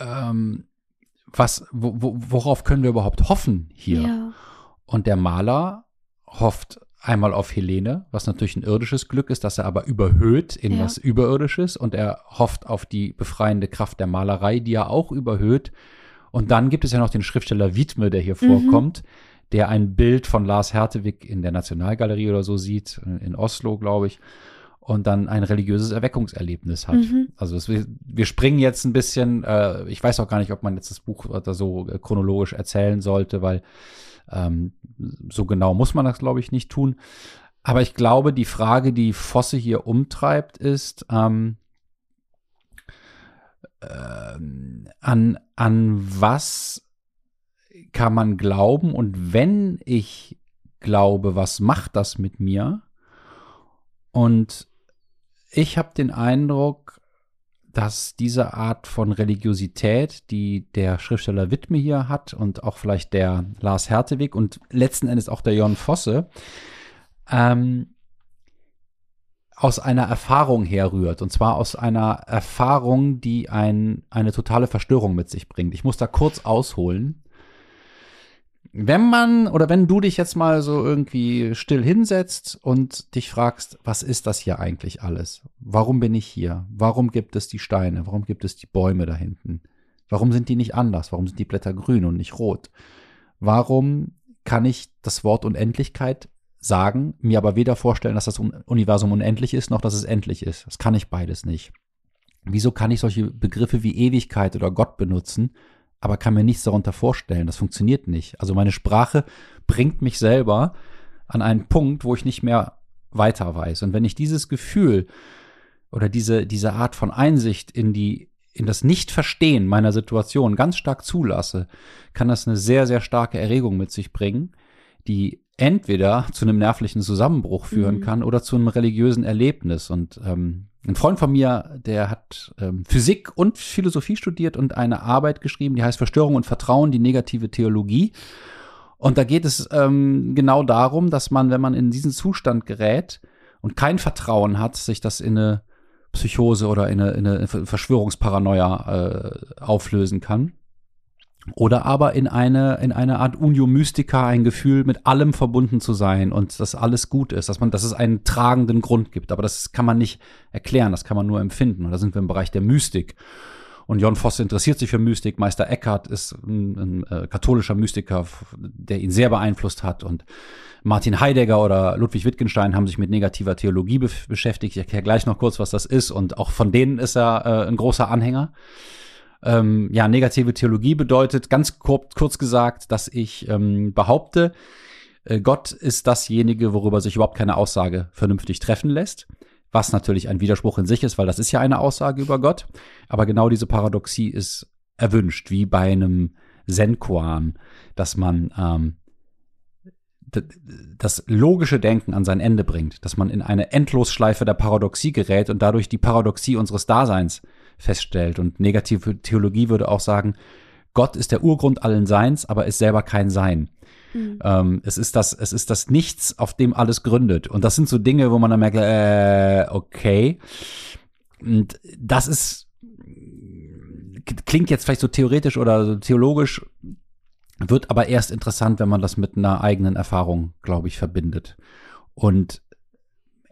ähm, was, wo, wo, worauf können wir überhaupt hoffen hier? Ja. Und der Maler hofft einmal auf Helene, was natürlich ein irdisches Glück ist, dass er aber überhöht in ja. was Überirdisches und er hofft auf die befreiende Kraft der Malerei, die er auch überhöht. Und dann gibt es ja noch den Schriftsteller Wiedme, der hier mhm. vorkommt, der ein Bild von Lars Hertewig in der Nationalgalerie oder so sieht, in Oslo, glaube ich und dann ein religiöses Erweckungserlebnis hat. Mhm. Also es, wir springen jetzt ein bisschen, äh, ich weiß auch gar nicht, ob man jetzt das Buch da so äh, chronologisch erzählen sollte, weil ähm, so genau muss man das, glaube ich, nicht tun. Aber ich glaube, die Frage, die Fosse hier umtreibt, ist, ähm, äh, an, an was kann man glauben? Und wenn ich glaube, was macht das mit mir? Und ich habe den Eindruck, dass diese Art von Religiosität, die der Schriftsteller Wittme hier hat und auch vielleicht der Lars Hertewig und letzten Endes auch der Jon Fosse, ähm, aus einer Erfahrung herrührt. Und zwar aus einer Erfahrung, die ein, eine totale Verstörung mit sich bringt. Ich muss da kurz ausholen wenn man oder wenn du dich jetzt mal so irgendwie still hinsetzt und dich fragst, was ist das hier eigentlich alles? Warum bin ich hier? Warum gibt es die Steine? Warum gibt es die Bäume da hinten? Warum sind die nicht anders? Warum sind die Blätter grün und nicht rot? Warum kann ich das Wort Unendlichkeit sagen, mir aber weder vorstellen, dass das Universum unendlich ist, noch dass es endlich ist? Das kann ich beides nicht. Wieso kann ich solche Begriffe wie Ewigkeit oder Gott benutzen, aber kann mir nichts darunter vorstellen. Das funktioniert nicht. Also meine Sprache bringt mich selber an einen Punkt, wo ich nicht mehr weiter weiß. Und wenn ich dieses Gefühl oder diese, diese Art von Einsicht in die, in das Nicht-Verstehen meiner Situation ganz stark zulasse, kann das eine sehr, sehr starke Erregung mit sich bringen, die entweder zu einem nervlichen Zusammenbruch führen mhm. kann oder zu einem religiösen Erlebnis. Und ähm, ein Freund von mir, der hat ähm, Physik und Philosophie studiert und eine Arbeit geschrieben, die heißt Verstörung und Vertrauen, die negative Theologie. Und da geht es ähm, genau darum, dass man, wenn man in diesen Zustand gerät und kein Vertrauen hat, sich das in eine Psychose oder in eine, in eine Verschwörungsparanoia äh, auflösen kann. Oder aber in eine, in eine Art Unio Mystica, ein Gefühl, mit allem verbunden zu sein und dass alles gut ist, dass man, dass es einen tragenden Grund gibt. Aber das kann man nicht erklären, das kann man nur empfinden. Und da sind wir im Bereich der Mystik. Und Jon Voss interessiert sich für Mystik. Meister Eckhart ist ein, ein äh, katholischer Mystiker, der ihn sehr beeinflusst hat. Und Martin Heidegger oder Ludwig Wittgenstein haben sich mit negativer Theologie be beschäftigt. Ich erkläre gleich noch kurz, was das ist. Und auch von denen ist er äh, ein großer Anhänger. Ähm, ja, negative Theologie bedeutet ganz kurz, kurz gesagt, dass ich ähm, behaupte, äh, Gott ist dasjenige, worüber sich überhaupt keine Aussage vernünftig treffen lässt. Was natürlich ein Widerspruch in sich ist, weil das ist ja eine Aussage über Gott. Aber genau diese Paradoxie ist erwünscht, wie bei einem Zen-Koan, dass man ähm, das logische Denken an sein Ende bringt, dass man in eine Endlosschleife der Paradoxie gerät und dadurch die Paradoxie unseres Daseins feststellt. Und negative Theologie würde auch sagen, Gott ist der Urgrund allen Seins, aber ist selber kein Sein. Mhm. Ähm, es ist das, es ist das Nichts, auf dem alles gründet. Und das sind so Dinge, wo man dann merkt, äh, okay. Und das ist, klingt jetzt vielleicht so theoretisch oder so theologisch, wird aber erst interessant, wenn man das mit einer eigenen Erfahrung, glaube ich, verbindet. Und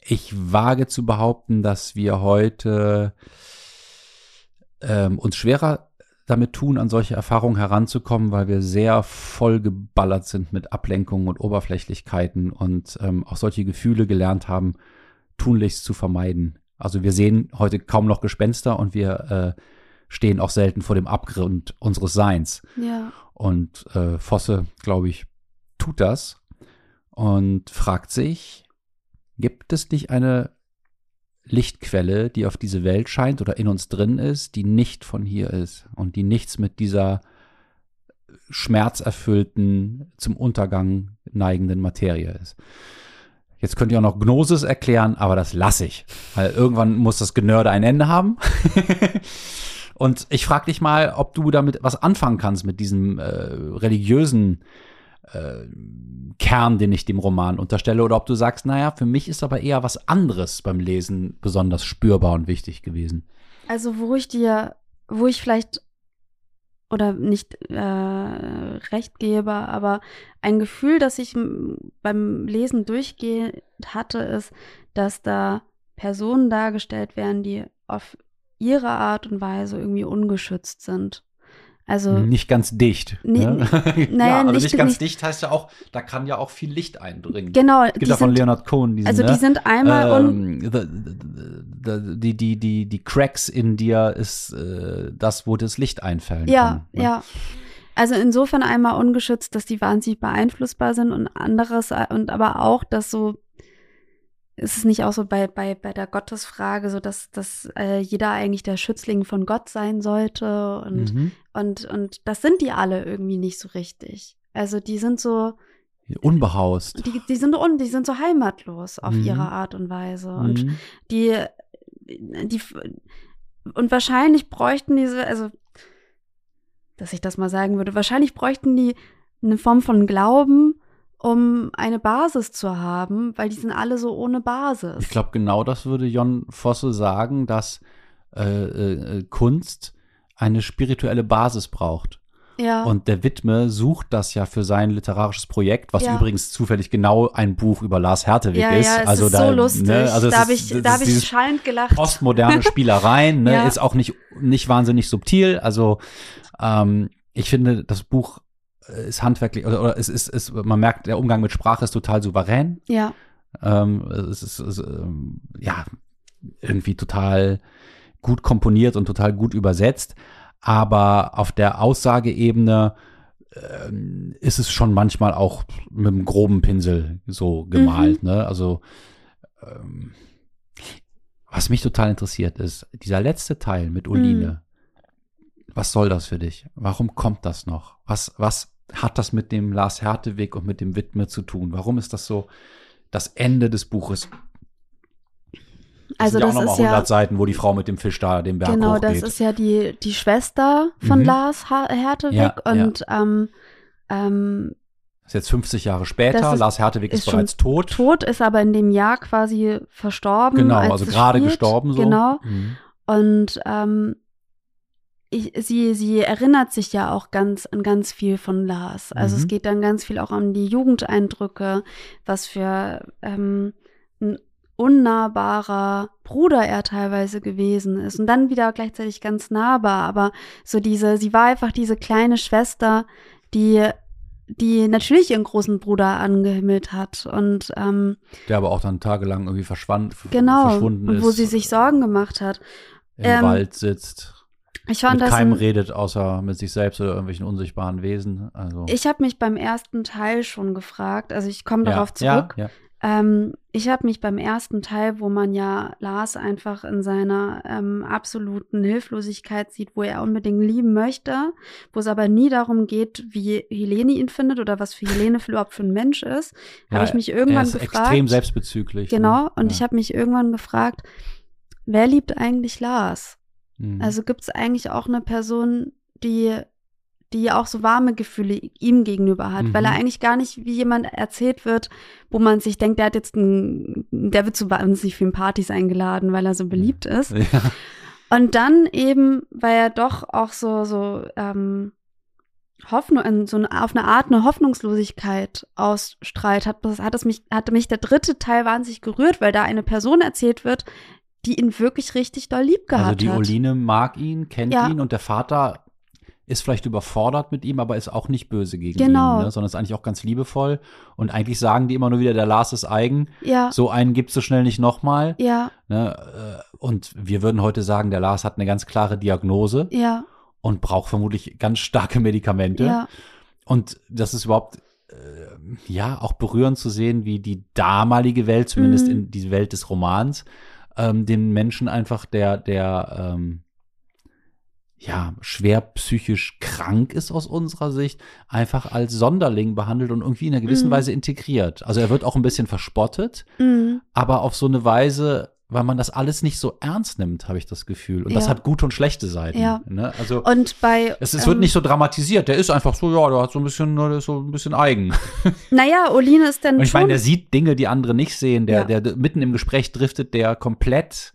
ich wage zu behaupten, dass wir heute ähm, uns schwerer damit tun, an solche Erfahrungen heranzukommen, weil wir sehr vollgeballert sind mit Ablenkungen und Oberflächlichkeiten und ähm, auch solche Gefühle gelernt haben, tunlichst zu vermeiden. Also wir sehen heute kaum noch Gespenster und wir äh, stehen auch selten vor dem Abgrund unseres Seins. Ja. Und äh, Fosse, glaube ich, tut das und fragt sich, gibt es nicht eine Lichtquelle, die auf diese Welt scheint oder in uns drin ist, die nicht von hier ist und die nichts mit dieser schmerzerfüllten, zum Untergang neigenden Materie ist. Jetzt könnt ihr auch noch Gnosis erklären, aber das lasse ich, weil irgendwann muss das Genörde ein Ende haben. <laughs> Und ich frage dich mal, ob du damit was anfangen kannst mit diesem äh, religiösen äh, Kern, den ich dem Roman unterstelle, oder ob du sagst, naja, für mich ist aber eher was anderes beim Lesen besonders spürbar und wichtig gewesen. Also, wo ich dir, wo ich vielleicht oder nicht äh, recht gebe, aber ein Gefühl, das ich beim Lesen durchgehe hatte, ist, dass da Personen dargestellt werden, die auf ihre Art und Weise irgendwie ungeschützt sind. Also nicht ganz dicht. Ne? <laughs> naja, ja, aber nicht- nicht, ganz nicht- dicht heißt ja auch, da kann ja auch viel Licht eindringen. genau, Gibt die ja von Leonard Cohen diesen, also die ne? sind einmal ähm, the, the, the, die, die, die, die Cracks in dir ist äh, das, wo das Licht einfällen ja, kann. ne? ja. Also insofern einmal ungeschützt, dass die wahnsinnig beeinflussbar sind und anderes und aber auch, dass so ist es nicht auch so bei, bei, bei der Gottesfrage, so dass, dass äh, jeder eigentlich der Schützling von Gott sein sollte und, Mhm. und, und das sind die alle irgendwie nicht so richtig. Also die sind so, Unbehaust. die, die sind un, die sind so heimatlos auf Mhm. ihre Art und Weise. Und Mhm. die, die, und wahrscheinlich bräuchten diese, also, dass ich das mal sagen würde, wahrscheinlich bräuchten die eine Form von Glauben, um eine Basis zu haben, weil die sind alle so ohne Basis. Ich glaube, genau das würde Jon Fosse sagen, dass äh, äh, Kunst eine spirituelle Basis braucht. ja. Und der Widme sucht das ja für sein literarisches Projekt, was Ja. übrigens zufällig genau ein Buch über Lars Hertewig ja, ist. ja, es also ist da, so lustig. Ne, also da habe ich, da hab ich schallend gelacht. postmoderne Spielereien, ne, <laughs> ist auch nicht, nicht wahnsinnig subtil. Also ähm, ich finde, das Buch äh, ist handwerklich, oder, oder es ist, ist, man merkt, der Umgang mit Sprache ist total souverän. Ja, Ähm, es ist, es, ähm, ja irgendwie total gut komponiert und total gut übersetzt. Aber auf der Aussageebene ähm, ist es schon manchmal auch mit einem groben Pinsel so gemalt. Ne? Also ähm, was mich total interessiert ist, dieser letzte Teil mit Oline. Was soll das für dich? Warum kommt das noch? Was, was hat das mit dem Lars Hertewig und mit dem Widme zu tun? Warum ist das so das Ende des Buches? also sind ja das auch nochmal ist ja 100 Seiten, wo die Frau mit dem Fisch da den Berg Genau, das hochgeht. ist ja die, die Schwester von Mhm. Lars Ha- Hertewig Ja, und ähm, ähm, ist jetzt 50 Jahre später. Das ist- Lars Hertewig ist, ist schon bereits tot. tot, ist aber in dem Jahr quasi verstorben. Genau, als also gerade spielt. gestorben so. Genau. Mhm. Und ähm, ich, sie, sie erinnert sich ja auch ganz an ganz viel von Lars. Also Mhm. es geht dann ganz viel auch um die Jugendeindrücke, was für ähm, ein unnahbarer Bruder er teilweise gewesen ist und dann wieder gleichzeitig ganz nahbar, aber so diese, sie war einfach diese kleine Schwester, die die natürlich ihren großen Bruder angehimmelt hat und ähm, Der aber auch dann tagelang irgendwie verschwand, genau, verschwunden und ist. wo sie sich Sorgen gemacht hat. im ähm, Wald sitzt. Ich fand mit das keinem ein, redet, außer mit sich selbst oder irgendwelchen unsichtbaren Wesen. Also Ich habe mich beim ersten Teil schon gefragt, also ich komme ja, darauf zurück. Ja, ja. Ähm, ich habe mich beim ersten Teil, wo man ja Lars einfach in seiner ähm, absoluten Hilflosigkeit sieht, wo er unbedingt lieben möchte, wo es aber nie darum geht, wie Helene ihn findet oder was für Helene überhaupt für ein Mensch ist, habe Ja, ich mich er irgendwann ist gefragt. extrem selbstbezüglich. Genau, ne? und ja. ich habe mich irgendwann gefragt, wer liebt eigentlich Lars? Mhm. Also gibt es eigentlich auch eine Person, die, die auch so warme Gefühle ihm gegenüber hat, weil er Mhm. eigentlich gar nicht wie jemand erzählt wird, wo man sich denkt, der hat jetzt ein, der wird zu wahnsinnig vielen Partys eingeladen, weil er so beliebt ist. <laughs> ja. Und dann eben, weil er doch auch so, so, ähm, Hoffnung, so eine, auf eine Art eine Hoffnungslosigkeit ausstrahlt, hat, hat es mich, hatte mich der dritte Teil wahnsinnig gerührt, weil da eine Person erzählt wird, die ihn wirklich richtig doll lieb gehabt Also die hat. Oline mag ihn, kennt Ja. ihn und der Vater ist vielleicht überfordert mit ihm, aber ist auch nicht böse gegen Genau. ihn, ne? sondern ist eigentlich auch ganz liebevoll. Und eigentlich sagen die immer nur wieder, der Lars ist eigen. Ja, So einen gibt's so schnell nicht nochmal. ja, Ne? Äh, Und wir würden heute sagen, der Lars hat eine ganz klare Diagnose ja, und braucht vermutlich ganz starke Medikamente. ja, Und das ist überhaupt, äh, ja, auch berührend zu sehen, wie die damalige Welt, zumindest Mhm. in die Welt des Romans, ähm, den Menschen einfach, der, der, ähm, ja, schwer psychisch krank ist aus unserer Sicht, einfach als Sonderling behandelt und irgendwie in einer gewissen Mhm. Weise integriert. Also er wird auch ein bisschen verspottet, mhm. aber auf so eine Weise, weil man das alles nicht so ernst nimmt, habe ich das Gefühl. Und das Ja. hat gute und schlechte Seiten. Ja. Ne? Also Und bei. es, es ähm, wird nicht so dramatisiert. Der ist einfach so, ja, der hat so ein bisschen, der ist so ein bisschen eigen. <laughs> Naja, Oline ist dann Und ich meine, der sieht Dinge, die andere nicht sehen. Der, Ja. der mitten im Gespräch driftet, der komplett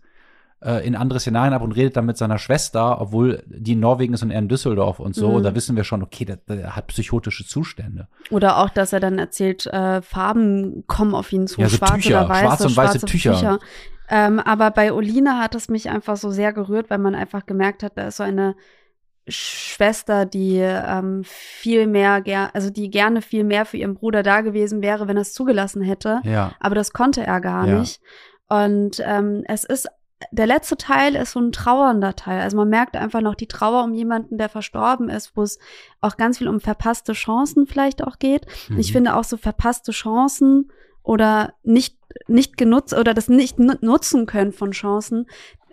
äh, in andere Szenarien ab und redet dann mit seiner Schwester, obwohl die in Norwegen ist und er in Düsseldorf und so. Mhm. Und da wissen wir schon, okay, der, der hat psychotische Zustände. Oder auch, dass er dann erzählt, äh, Farben kommen auf ihn zu, Ja, so schwarz Tücher, oder weiß, schwarze und weiße Tücher. Ähm, aber bei Olina hat es mich einfach so sehr gerührt, weil man einfach gemerkt hat, da ist so eine Schwester, die ähm, viel mehr, also die gerne viel mehr für ihren Bruder da gewesen wäre, wenn er es zugelassen hätte. Ja. Aber das konnte er gar Ja. nicht. Und ähm, es ist, der letzte Teil ist so ein trauernder Teil. Also man merkt einfach noch die Trauer um jemanden, der verstorben ist, wo es auch ganz viel um verpasste Chancen vielleicht auch geht. Ich Mhm. finde auch so verpasste Chancen oder nicht, nicht genutzt oder das nicht nu- nutzen können von Chancen,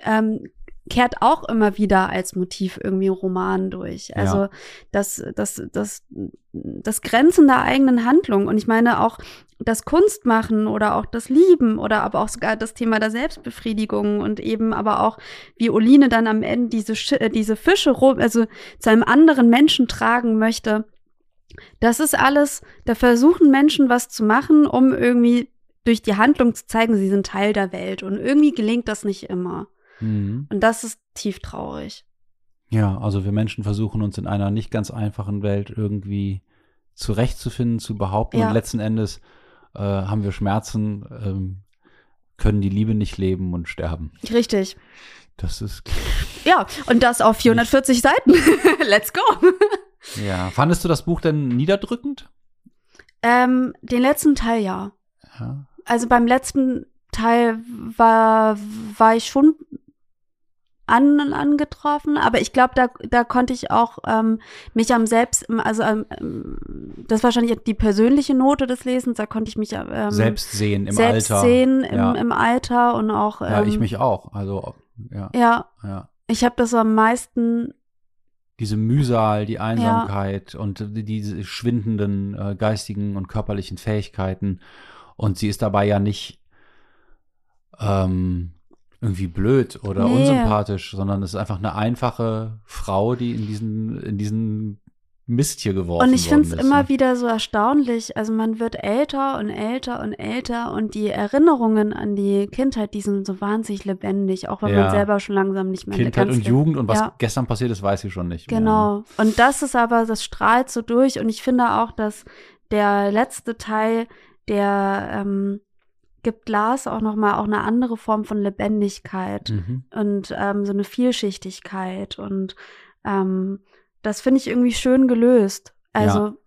ähm, kehrt auch immer wieder als Motiv irgendwie Roman durch. Also Ja. das, das, das, das Grenzen der eigenen Handlung. Und ich meine auch das Kunstmachen oder auch das Lieben oder aber auch sogar das Thema der Selbstbefriedigung und eben aber auch wie Oline dann am Ende diese, diese Fische rum, also zu einem anderen Menschen tragen möchte. Das ist alles, da versuchen Menschen was zu machen, um irgendwie durch die Handlung zu zeigen, sie sind Teil der Welt. Und irgendwie gelingt das nicht immer. Mhm. Und das ist tief traurig. Ja, also wir Menschen versuchen uns in einer nicht ganz einfachen Welt irgendwie zurechtzufinden, zu behaupten. Ja. Und letzten Endes äh, haben wir Schmerzen, ähm, können die Liebe nicht leben und sterben. Richtig. Das ist, Ja, und das auf 440 Seiten. <laughs> Let's go. Ja. Fandest du das Buch denn niederdrückend? Ähm, den letzten Teil ja. Ja. Also beim letzten Teil war, war ich schon an, angetroffen, aber ich glaube, da, da konnte ich auch ähm, mich am selbst, also ähm, das ist wahrscheinlich die persönliche Note des Lesens, da konnte ich mich ähm, Selbst sehen im selbst Alter. sehen im, ja. im Alter und auch ähm, ja, ich mich auch. Also, ja, ja, ja. ich habe das so am meisten Diese Mühsal, die Einsamkeit und die, diese schwindenden äh, geistigen und körperlichen Fähigkeiten. Und sie ist dabei ja nicht ähm, irgendwie blöd oder Nee. unsympathisch, sondern es ist einfach eine einfache Frau, die in diesen, in diesen Mist hier geworfen Und ich finde es immer ne? wieder so erstaunlich. Also man wird älter und älter und älter und die Erinnerungen an die Kindheit, die sind so wahnsinnig lebendig, auch wenn Ja. man selber schon langsam nicht mehr Kindheit und Jugend und was Ja. gestern passiert ist, weiß ich schon nicht. mehr, ne? Genau. Und das ist aber, das strahlt so durch. Und ich finde auch, dass der letzte Teil, der ähm, gibt Lars auch noch mal auch eine andere Form von Lebendigkeit Mhm. und ähm, so eine Vielschichtigkeit und ähm, das finde ich irgendwie schön gelöst. Also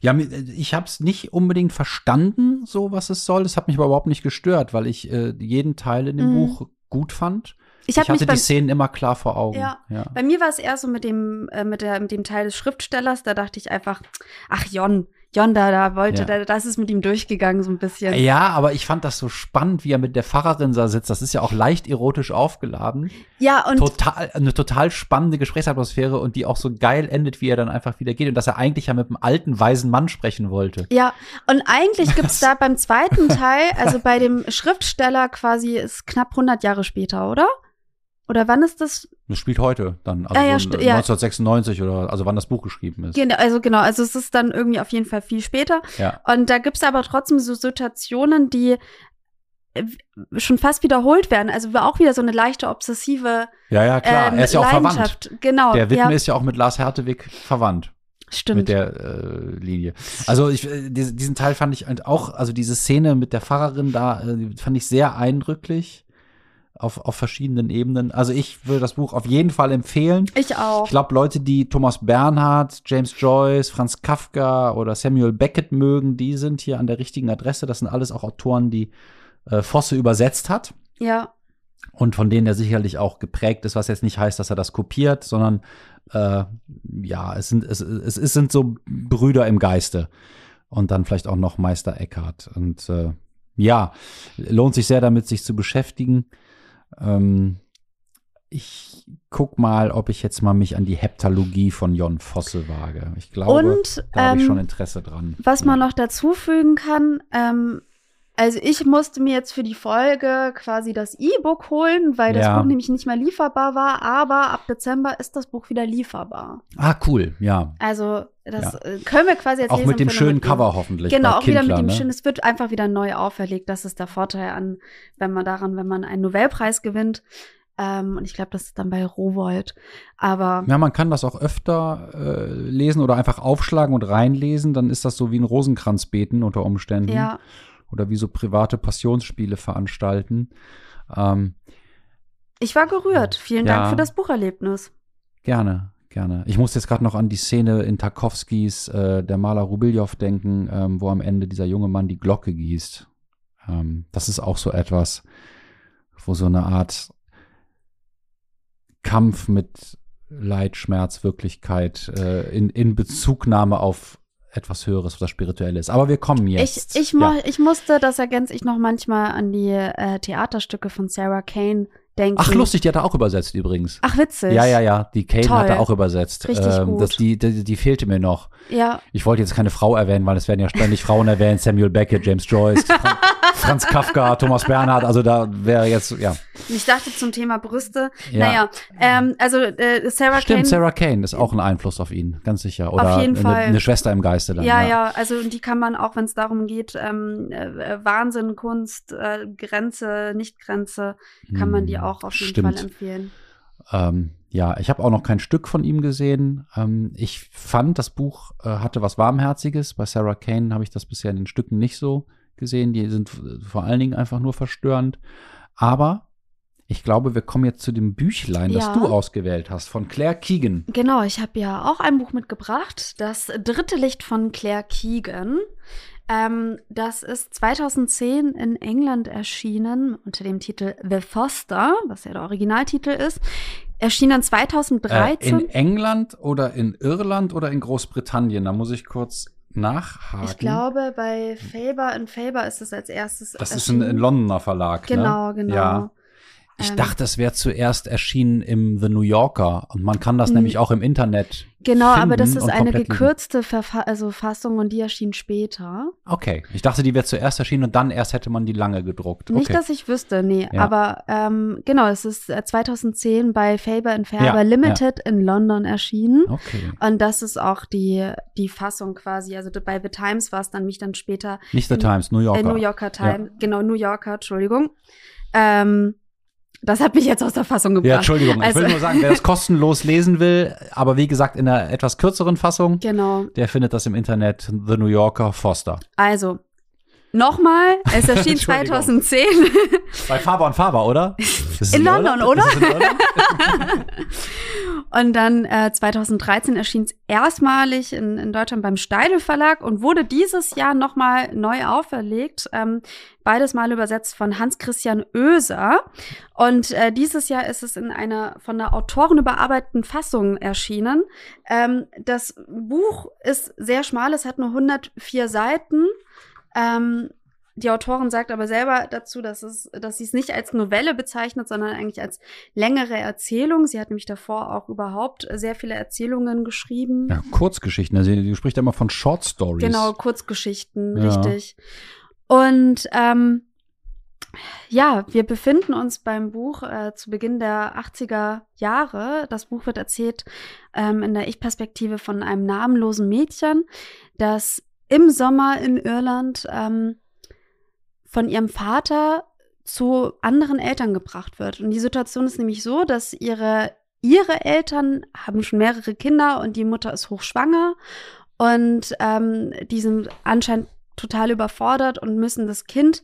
Ja, mi- ich habe es nicht unbedingt verstanden, so was es soll. Das hat mich aber überhaupt nicht gestört, weil ich äh, jeden Teil in dem Mhm. Buch gut fand. ich Ich, hatte die Szenen immer klar vor Augen. Ja. ja. bei mir war es eher so mit dem äh, mit der mit dem Teil des Schriftstellers, da dachte ich einfach, ach Jon, Jon da da wollte, Ja. da, das ist mit ihm durchgegangen so ein bisschen. Ja, aber ich fand das so spannend, wie er mit der Pfarrerin da sitzt. Das ist ja auch leicht erotisch aufgeladen. Ja, und total, eine total spannende Gesprächsatmosphäre und die auch so geil endet, wie er dann einfach wieder geht und dass er eigentlich ja mit einem alten, weisen Mann sprechen wollte. Ja, und eigentlich gibt's da beim zweiten Teil, also bei dem Schriftsteller quasi, ist knapp 100 Jahre später, oder? Oder wann ist das? Das spielt heute dann, also Ah, ja, so st- ja. 1996 oder also wann das Buch geschrieben ist. Genau, also genau, also es ist dann irgendwie auf jeden Fall viel später. Ja. Und da gibt's aber trotzdem so Situationen, die äh, schon fast wiederholt werden. Also auch wieder so eine leichte obsessive Ja, ja, klar. ähm, er ist ja auch verwandt. Genau. Der Widme ja, ist ja auch mit Lars Hertewig verwandt. stimmt. mit der äh, Linie. Also ich, äh, diesen, Teil fand ich halt auch, also diese Szene mit der Pfarrerin da, äh, fand ich sehr eindrücklich. Auf, auf verschiedenen Ebenen. Also ich würde das Buch auf jeden Fall empfehlen. Ich auch. Ich glaube, Leute, die Thomas Bernhard, James Joyce, Franz Kafka oder Samuel Beckett mögen, die sind hier an der richtigen Adresse. Das sind alles auch Autoren, die äh, Fosse übersetzt hat ja. und von denen er sicherlich auch geprägt ist, was jetzt nicht heißt, dass er das kopiert, sondern äh, ja, es sind, es, es, es sind so Brüder im Geiste. Und dann vielleicht auch noch Meister Eckhart. Und äh, ja, lohnt sich sehr damit, sich zu beschäftigen. Ähm, ich guck mal, ob ich jetzt mal mich an die Heptalogie von Jon Fosse wage. Ich glaube, Und, da habe ich ähm, schon Interesse dran. Was man ja. noch dazu fügen kann, ähm, also ich musste mir jetzt für die Folge quasi das E-Book holen, weil das Ja. Buch nämlich nicht mehr lieferbar war, aber ab Dezember ist das Buch wieder lieferbar. Ah, cool, ja. Also das Ja. äh, können wir quasi als Auch mit dem schönen mitgeben. Cover hoffentlich. Genau, auch wieder mit Kindler, dem ne? schönen, es wird einfach wieder neu auferlegt. Das ist der Vorteil an, wenn man daran, wenn man einen Novellpreis gewinnt. Ähm, und ich glaube, das ist dann bei Rowold. Aber Ja, man kann das auch öfter äh, lesen oder einfach aufschlagen und reinlesen. Dann ist das so wie ein Rosenkranz beten unter Umständen. ja, Oder wie so private Passionsspiele veranstalten. Ähm, ich war gerührt. Vielen Ja. Dank für das Bucherlebnis. gerne, gerne. Ich muss jetzt gerade noch an die Szene in Tarkovskis äh, Der Maler Rubiljow denken, ähm, wo am Ende dieser junge Mann die Glocke gießt. Ähm, das ist auch so etwas, wo so eine Art Kampf mit Leid, Schmerz, Wirklichkeit äh, in, in Bezugnahme auf etwas Höheres, was spirituell ist. Aber wir kommen jetzt. Ich, ich, ja. ich musste, das ergänze ich noch manchmal an die äh, Theaterstücke von Sarah Kane denken. Ach, lustig, die hat er auch übersetzt übrigens. Ach, witzig. Ja, ja, ja. Die Kane Toll. hat er auch übersetzt. Ähm, Richtig gut. Das, die, die, die fehlte mir noch. Ja, Ich wollte jetzt keine Frau erwähnen, weil es werden ja ständig Frauen erwähnt. Samuel Beckett, James Joyce, Fran <laughs> Franz Kafka, Thomas Bernhard. Also da wäre jetzt, ja. ich dachte zum Thema Brüste. Ja. Naja, ähm, also äh, Sarah Stimmt, Kane. Sarah Kane ist auch ein Einfluss auf ihn, ganz sicher. Oder Auf jeden eine, Fall. eine Schwester im Geiste dann. Ja, ja, also die kann man auch, wenn es darum geht, ähm, äh, Wahnsinn, Kunst, äh, Grenze, Nicht-Grenze, kann man die Auch auf jeden stimmt. Fall empfehlen. Ähm, ja, ich habe auch noch kein Stück von ihm gesehen. Ähm, ich fand, das Buch äh, hatte was Warmherziges. Bei Sarah Kane habe ich das bisher in den Stücken nicht so gesehen. Die sind vor allen Dingen einfach nur verstörend. Aber ich glaube, wir kommen jetzt zu dem Büchlein, das Ja. du ausgewählt hast, von Claire Keegan. Genau, ich habe ja auch ein Buch mitgebracht, das dritte Licht von Claire Keegan. Ähm, das ist 2010 in England erschienen unter dem Titel The Foster, was ja der Originaltitel ist. Erschien dann Äh, 2013. in England oder in Irland oder in Großbritannien? Da muss ich kurz nachhaken. ich glaube, bei Faber in Faber ist es als erstes. Das ist ein, erschienen. ein Londoner Verlag. Genau, ne? genau. Ja. Ich Ähm, dachte, es wäre zuerst erschienen im The New Yorker und man kann das nämlich auch im Internet. Genau, aber das ist eine gekürzte Verfa also Fassung und die erschien später. Okay, ich dachte, die wäre zuerst erschienen und dann erst hätte man die lange gedruckt. Nicht, Okay. dass ich wüsste, nee. Ja. Aber ähm, genau, es ist äh, 2010 bei Faber and Faber Ja, Limited in London erschienen. okay. Und das ist auch die, die Fassung quasi. Also bei The Times war es dann mich dann später Nicht The in- Times, New Yorker. äh, New Yorker Times, genau, New Yorker, Entschuldigung. Ähm, das hat mich jetzt aus der Fassung Ja, gebracht. Entschuldigung. Ich Also- will nur sagen, wer das kostenlos lesen will, aber wie gesagt in einer etwas kürzeren Fassung, Genau. der findet das im Internet The New Yorker Foster. Also, nochmal, es erschien <laughs> Entschuldigung. 2010. Bei Faber und Faber, oder? Es In London, oder? Ist es in London? Und dann äh, 2013 erschien es erstmalig in, in Deutschland beim Steidel Verlag und wurde dieses Jahr nochmal neu auferlegt. Ähm, beides mal übersetzt von Hans-Christian Oeser. Und äh, dieses Jahr ist es in einer von der Autorin überarbeiteten Fassung erschienen. Ähm, das Buch ist sehr schmal, es hat nur 104 Seiten. Ähm, die Autorin sagt aber selber dazu, dass, es, dass sie es nicht als Novelle bezeichnet, sondern eigentlich als längere Erzählung. Sie hat nämlich davor auch überhaupt sehr viele Erzählungen geschrieben. Ja, Kurzgeschichten. Also, die spricht immer von Short Stories. Genau, Kurzgeschichten, Ja. richtig. Und ähm, ja, wir befinden uns beim Buch äh, zu Beginn der 80er Jahre. Das Buch wird erzählt ähm, in der Ich-Perspektive von einem namenlosen Mädchen, das im Sommer in Irland ähm, von ihrem Vater zu anderen Eltern gebracht wird. Und die Situation ist nämlich so, dass ihre, ihre Eltern haben schon mehrere Kinder und die Mutter ist hochschwanger und ähm, die sind anscheinend total überfordert und müssen das Kind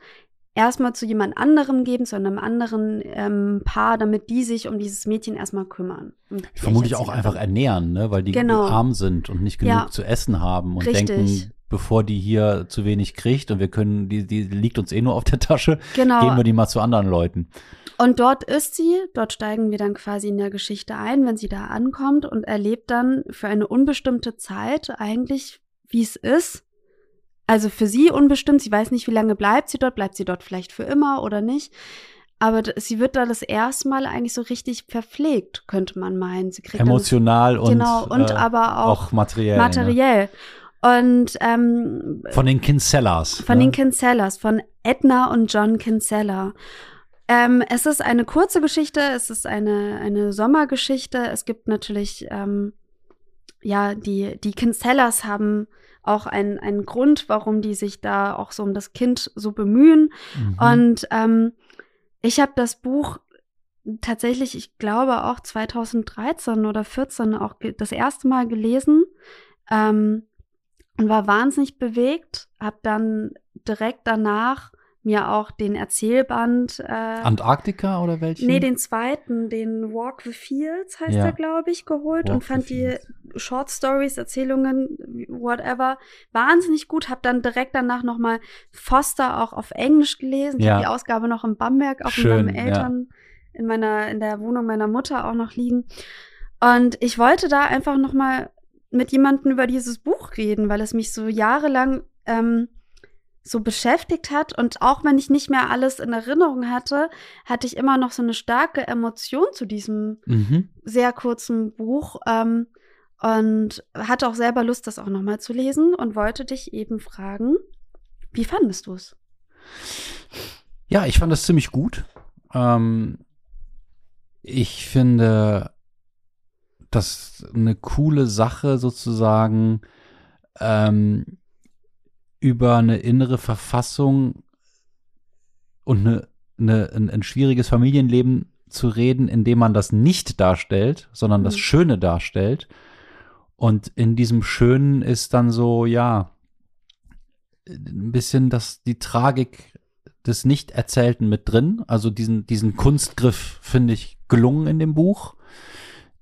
erstmal zu jemand anderem geben, zu einem anderen ähm, Paar, damit die sich um dieses Mädchen erstmal kümmern. Vermutlich auch einfach ernähren, ne? weil die Genau. arm sind und nicht genug Ja. zu essen haben und Richtig. denken, bevor die hier zu wenig kriegt und wir können, die, die liegt uns eh nur auf der Tasche, Genau. geben wir die mal zu anderen Leuten. Und dort ist sie, dort steigen wir dann quasi in der Geschichte ein, wenn sie da ankommt und erlebt dann für eine unbestimmte Zeit eigentlich, wie es ist. Also für sie unbestimmt, sie weiß nicht, wie lange bleibt sie dort, bleibt sie dort vielleicht für immer oder nicht. Aber sie wird da das erste Mal eigentlich so richtig verpflegt, könnte man meinen. Sie kriegt Emotional und, genau, und äh, aber auch, auch materiell. Ne? materiell. Und ähm, Von den Kinsellas. von ne? den Kinsellas, von Edna und John Kinsella. Ähm, es ist eine kurze Geschichte, es ist eine, eine Sommergeschichte. Es gibt natürlich, ähm, ja, die, die Kinsellas haben auch einen, einen Grund, warum die sich da auch so um das Kind so bemühen. Mhm. Und ähm, ich habe das Buch tatsächlich, ich glaube auch 2013 oder 14 auch das erste Mal gelesen ähm, und war wahnsinnig bewegt. Habe dann direkt danach mir auch den Erzählband, äh, Antarktika oder welchen? nee, den zweiten, den Walk the Fields heißt Ja. er, glaube ich, geholt Walk und fand die. Short Stories, Erzählungen, whatever, wahnsinnig gut. Habe dann direkt danach nochmal Foster auch auf Englisch gelesen. Ich Ja. habe die Ausgabe noch in Bamberg, auch Schön, mit meinen ja. Eltern in meiner in der Wohnung meiner Mutter auch noch liegen. Und ich wollte da einfach nochmal mit jemandem über dieses Buch reden, weil es mich so jahrelang ähm, so beschäftigt hat. Und auch wenn ich nicht mehr alles in Erinnerung hatte, hatte ich immer noch so eine starke Emotion zu diesem Mhm. sehr kurzen Buch ähm, und hatte auch selber Lust, das auch nochmal zu lesen und wollte dich eben fragen, wie fandest du es? Ja, ich fand das ziemlich gut. Ähm, ich finde das eine coole Sache sozusagen ähm, über eine innere Verfassung und eine, eine, ein, ein schwieriges Familienleben zu reden, indem man das nicht darstellt, sondern das Mhm. Schöne darstellt. Und in diesem Schönen ist dann so, ja, ein bisschen das, die Tragik des Nicht-Erzählten mit drin. Also diesen, diesen Kunstgriff finde ich gelungen in dem Buch.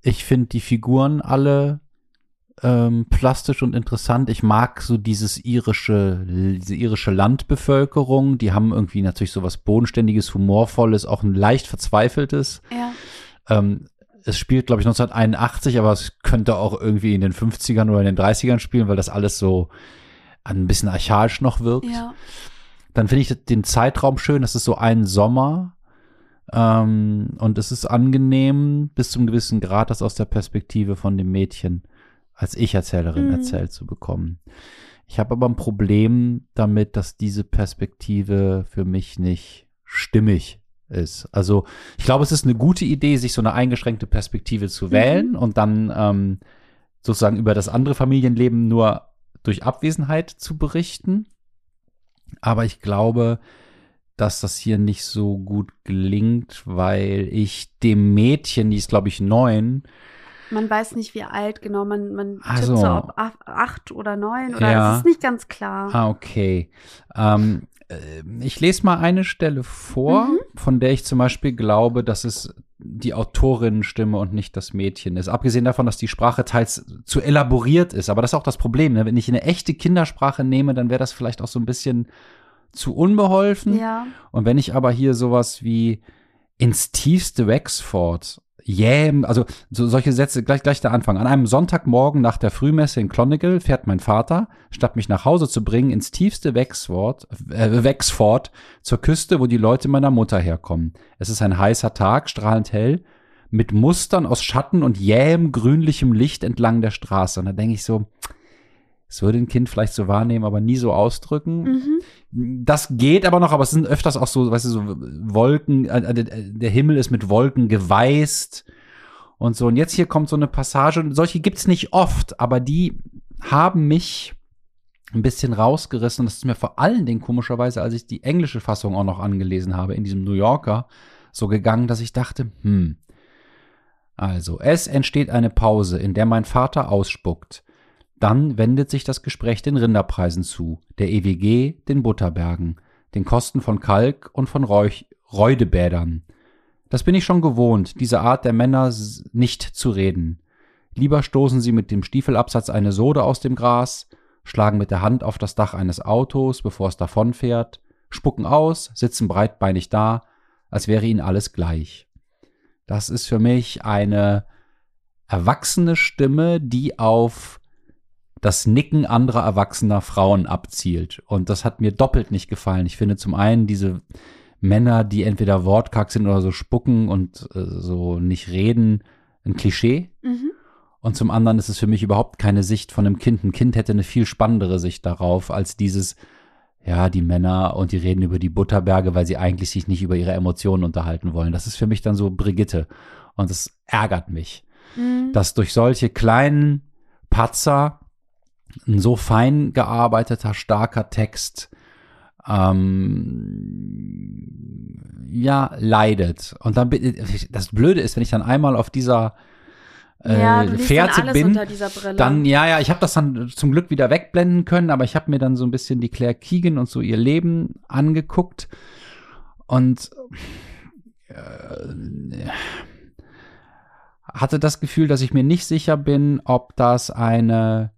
Ich finde die Figuren alle ähm, plastisch und interessant. Ich mag so dieses irische, diese irische Landbevölkerung. Die haben irgendwie natürlich so was Bodenständiges, Humorvolles, auch ein leicht verzweifeltes. Ja. Ähm, es spielt, glaube ich, 1981, aber es könnte auch irgendwie in den 50ern oder in den 30ern spielen, weil das alles so ein bisschen archaisch noch wirkt. Ja. Dann finde ich den Zeitraum schön. Das ist so ein Sommer. Ähm, und es ist angenehm, bis zum gewissen Grad, das aus der Perspektive von dem Mädchen als Ich-Erzählerin Mhm. erzählt zu bekommen. Ich habe aber ein Problem damit, dass diese Perspektive für mich nicht stimmig ist. Also ich glaube, es ist eine gute Idee, sich so eine eingeschränkte Perspektive zu wählen und dann ähm, sozusagen über das andere Familienleben nur durch Abwesenheit zu berichten. Aber ich glaube, dass das hier nicht so gut gelingt, weil ich dem Mädchen, die ist glaube ich neun, Man weiß nicht, wie alt genau, man, man tippt so. ob ach- acht oder neun oder Ja. es ist nicht ganz klar. Ah, okay. Ähm, äh, ich lese mal eine Stelle vor, Mhm. von der ich zum Beispiel glaube, dass es die Autorinnenstimme und nicht das Mädchen ist. Abgesehen davon, dass die Sprache teils zu elaboriert ist. Aber das ist auch das Problem. Ne? Wenn ich eine echte Kindersprache nehme, dann wäre das vielleicht auch so ein bisschen zu unbeholfen. Ja. Und wenn ich aber hier sowas wie ins tiefste Wexford, jäm, also so solche Sätze gleich gleich der Anfang. An einem Sonntagmorgen nach der Frühmesse in Clonical fährt mein Vater, statt mich nach Hause zu bringen, ins tiefste Wexford, äh, Wexford zur Küste, wo die Leute meiner Mutter herkommen. Es ist ein heißer Tag, strahlend hell, mit Mustern aus Schatten und jähem grünlichem Licht entlang der Straße. Und da denke ich so, es würde ein Kind vielleicht so wahrnehmen, aber nie so ausdrücken. Mhm. Das geht aber noch, aber es sind öfters auch so, weißt du, so Wolken, äh, äh, der Himmel ist mit Wolken geweißt und so. Und jetzt hier kommt so eine Passage, und solche gibt's nicht oft, aber die haben mich ein bisschen rausgerissen. Und das ist mir vor allen Dingen komischerweise, als ich die englische Fassung auch noch angelesen habe, in diesem New Yorker, so gegangen, dass ich dachte, hm. Also, es entsteht eine Pause, in der mein Vater ausspuckt. Dann wendet sich das Gespräch den Rinderpreisen zu, der EWG den Butterbergen. den Kosten von Kalk und von Räuch Räudebädern. Das bin ich schon gewohnt, diese Art der Männer nicht zu reden. Lieber stoßen sie mit dem Stiefelabsatz eine Sode aus dem Gras, schlagen mit der Hand auf das Dach eines Autos, bevor es davonfährt, spucken aus, sitzen breitbeinig da, als wäre ihnen alles gleich. Das ist für mich eine erwachsene Stimme, die auf das Nicken anderer erwachsener Frauen abzielt. Und das hat mir doppelt nicht gefallen. Ich finde zum einen diese Männer, die entweder wortkarg sind oder so spucken und äh, so nicht reden, ein Klischee. Mhm. Und zum anderen ist es für mich überhaupt keine Sicht von einem Kind. Ein Kind hätte eine viel spannendere Sicht darauf als dieses, ja, die Männer und die reden über die Butterberge, weil sie eigentlich sich nicht über ihre Emotionen unterhalten wollen. Das ist für mich dann so Brigitte. Und es ärgert mich, mhm. dass durch solche kleinen Patzer ein so fein gearbeiteter, starker Text ähm, ja, leidet. Und dann, das Blöde ist, wenn ich dann einmal auf dieser äh, ja, Fährte bin, dann ja, ja, ich habe das dann zum Glück wieder wegblenden können, aber ich habe mir dann so ein bisschen die Claire Keegan und so ihr Leben angeguckt und äh, hatte das Gefühl, dass ich mir nicht sicher bin, ob das eine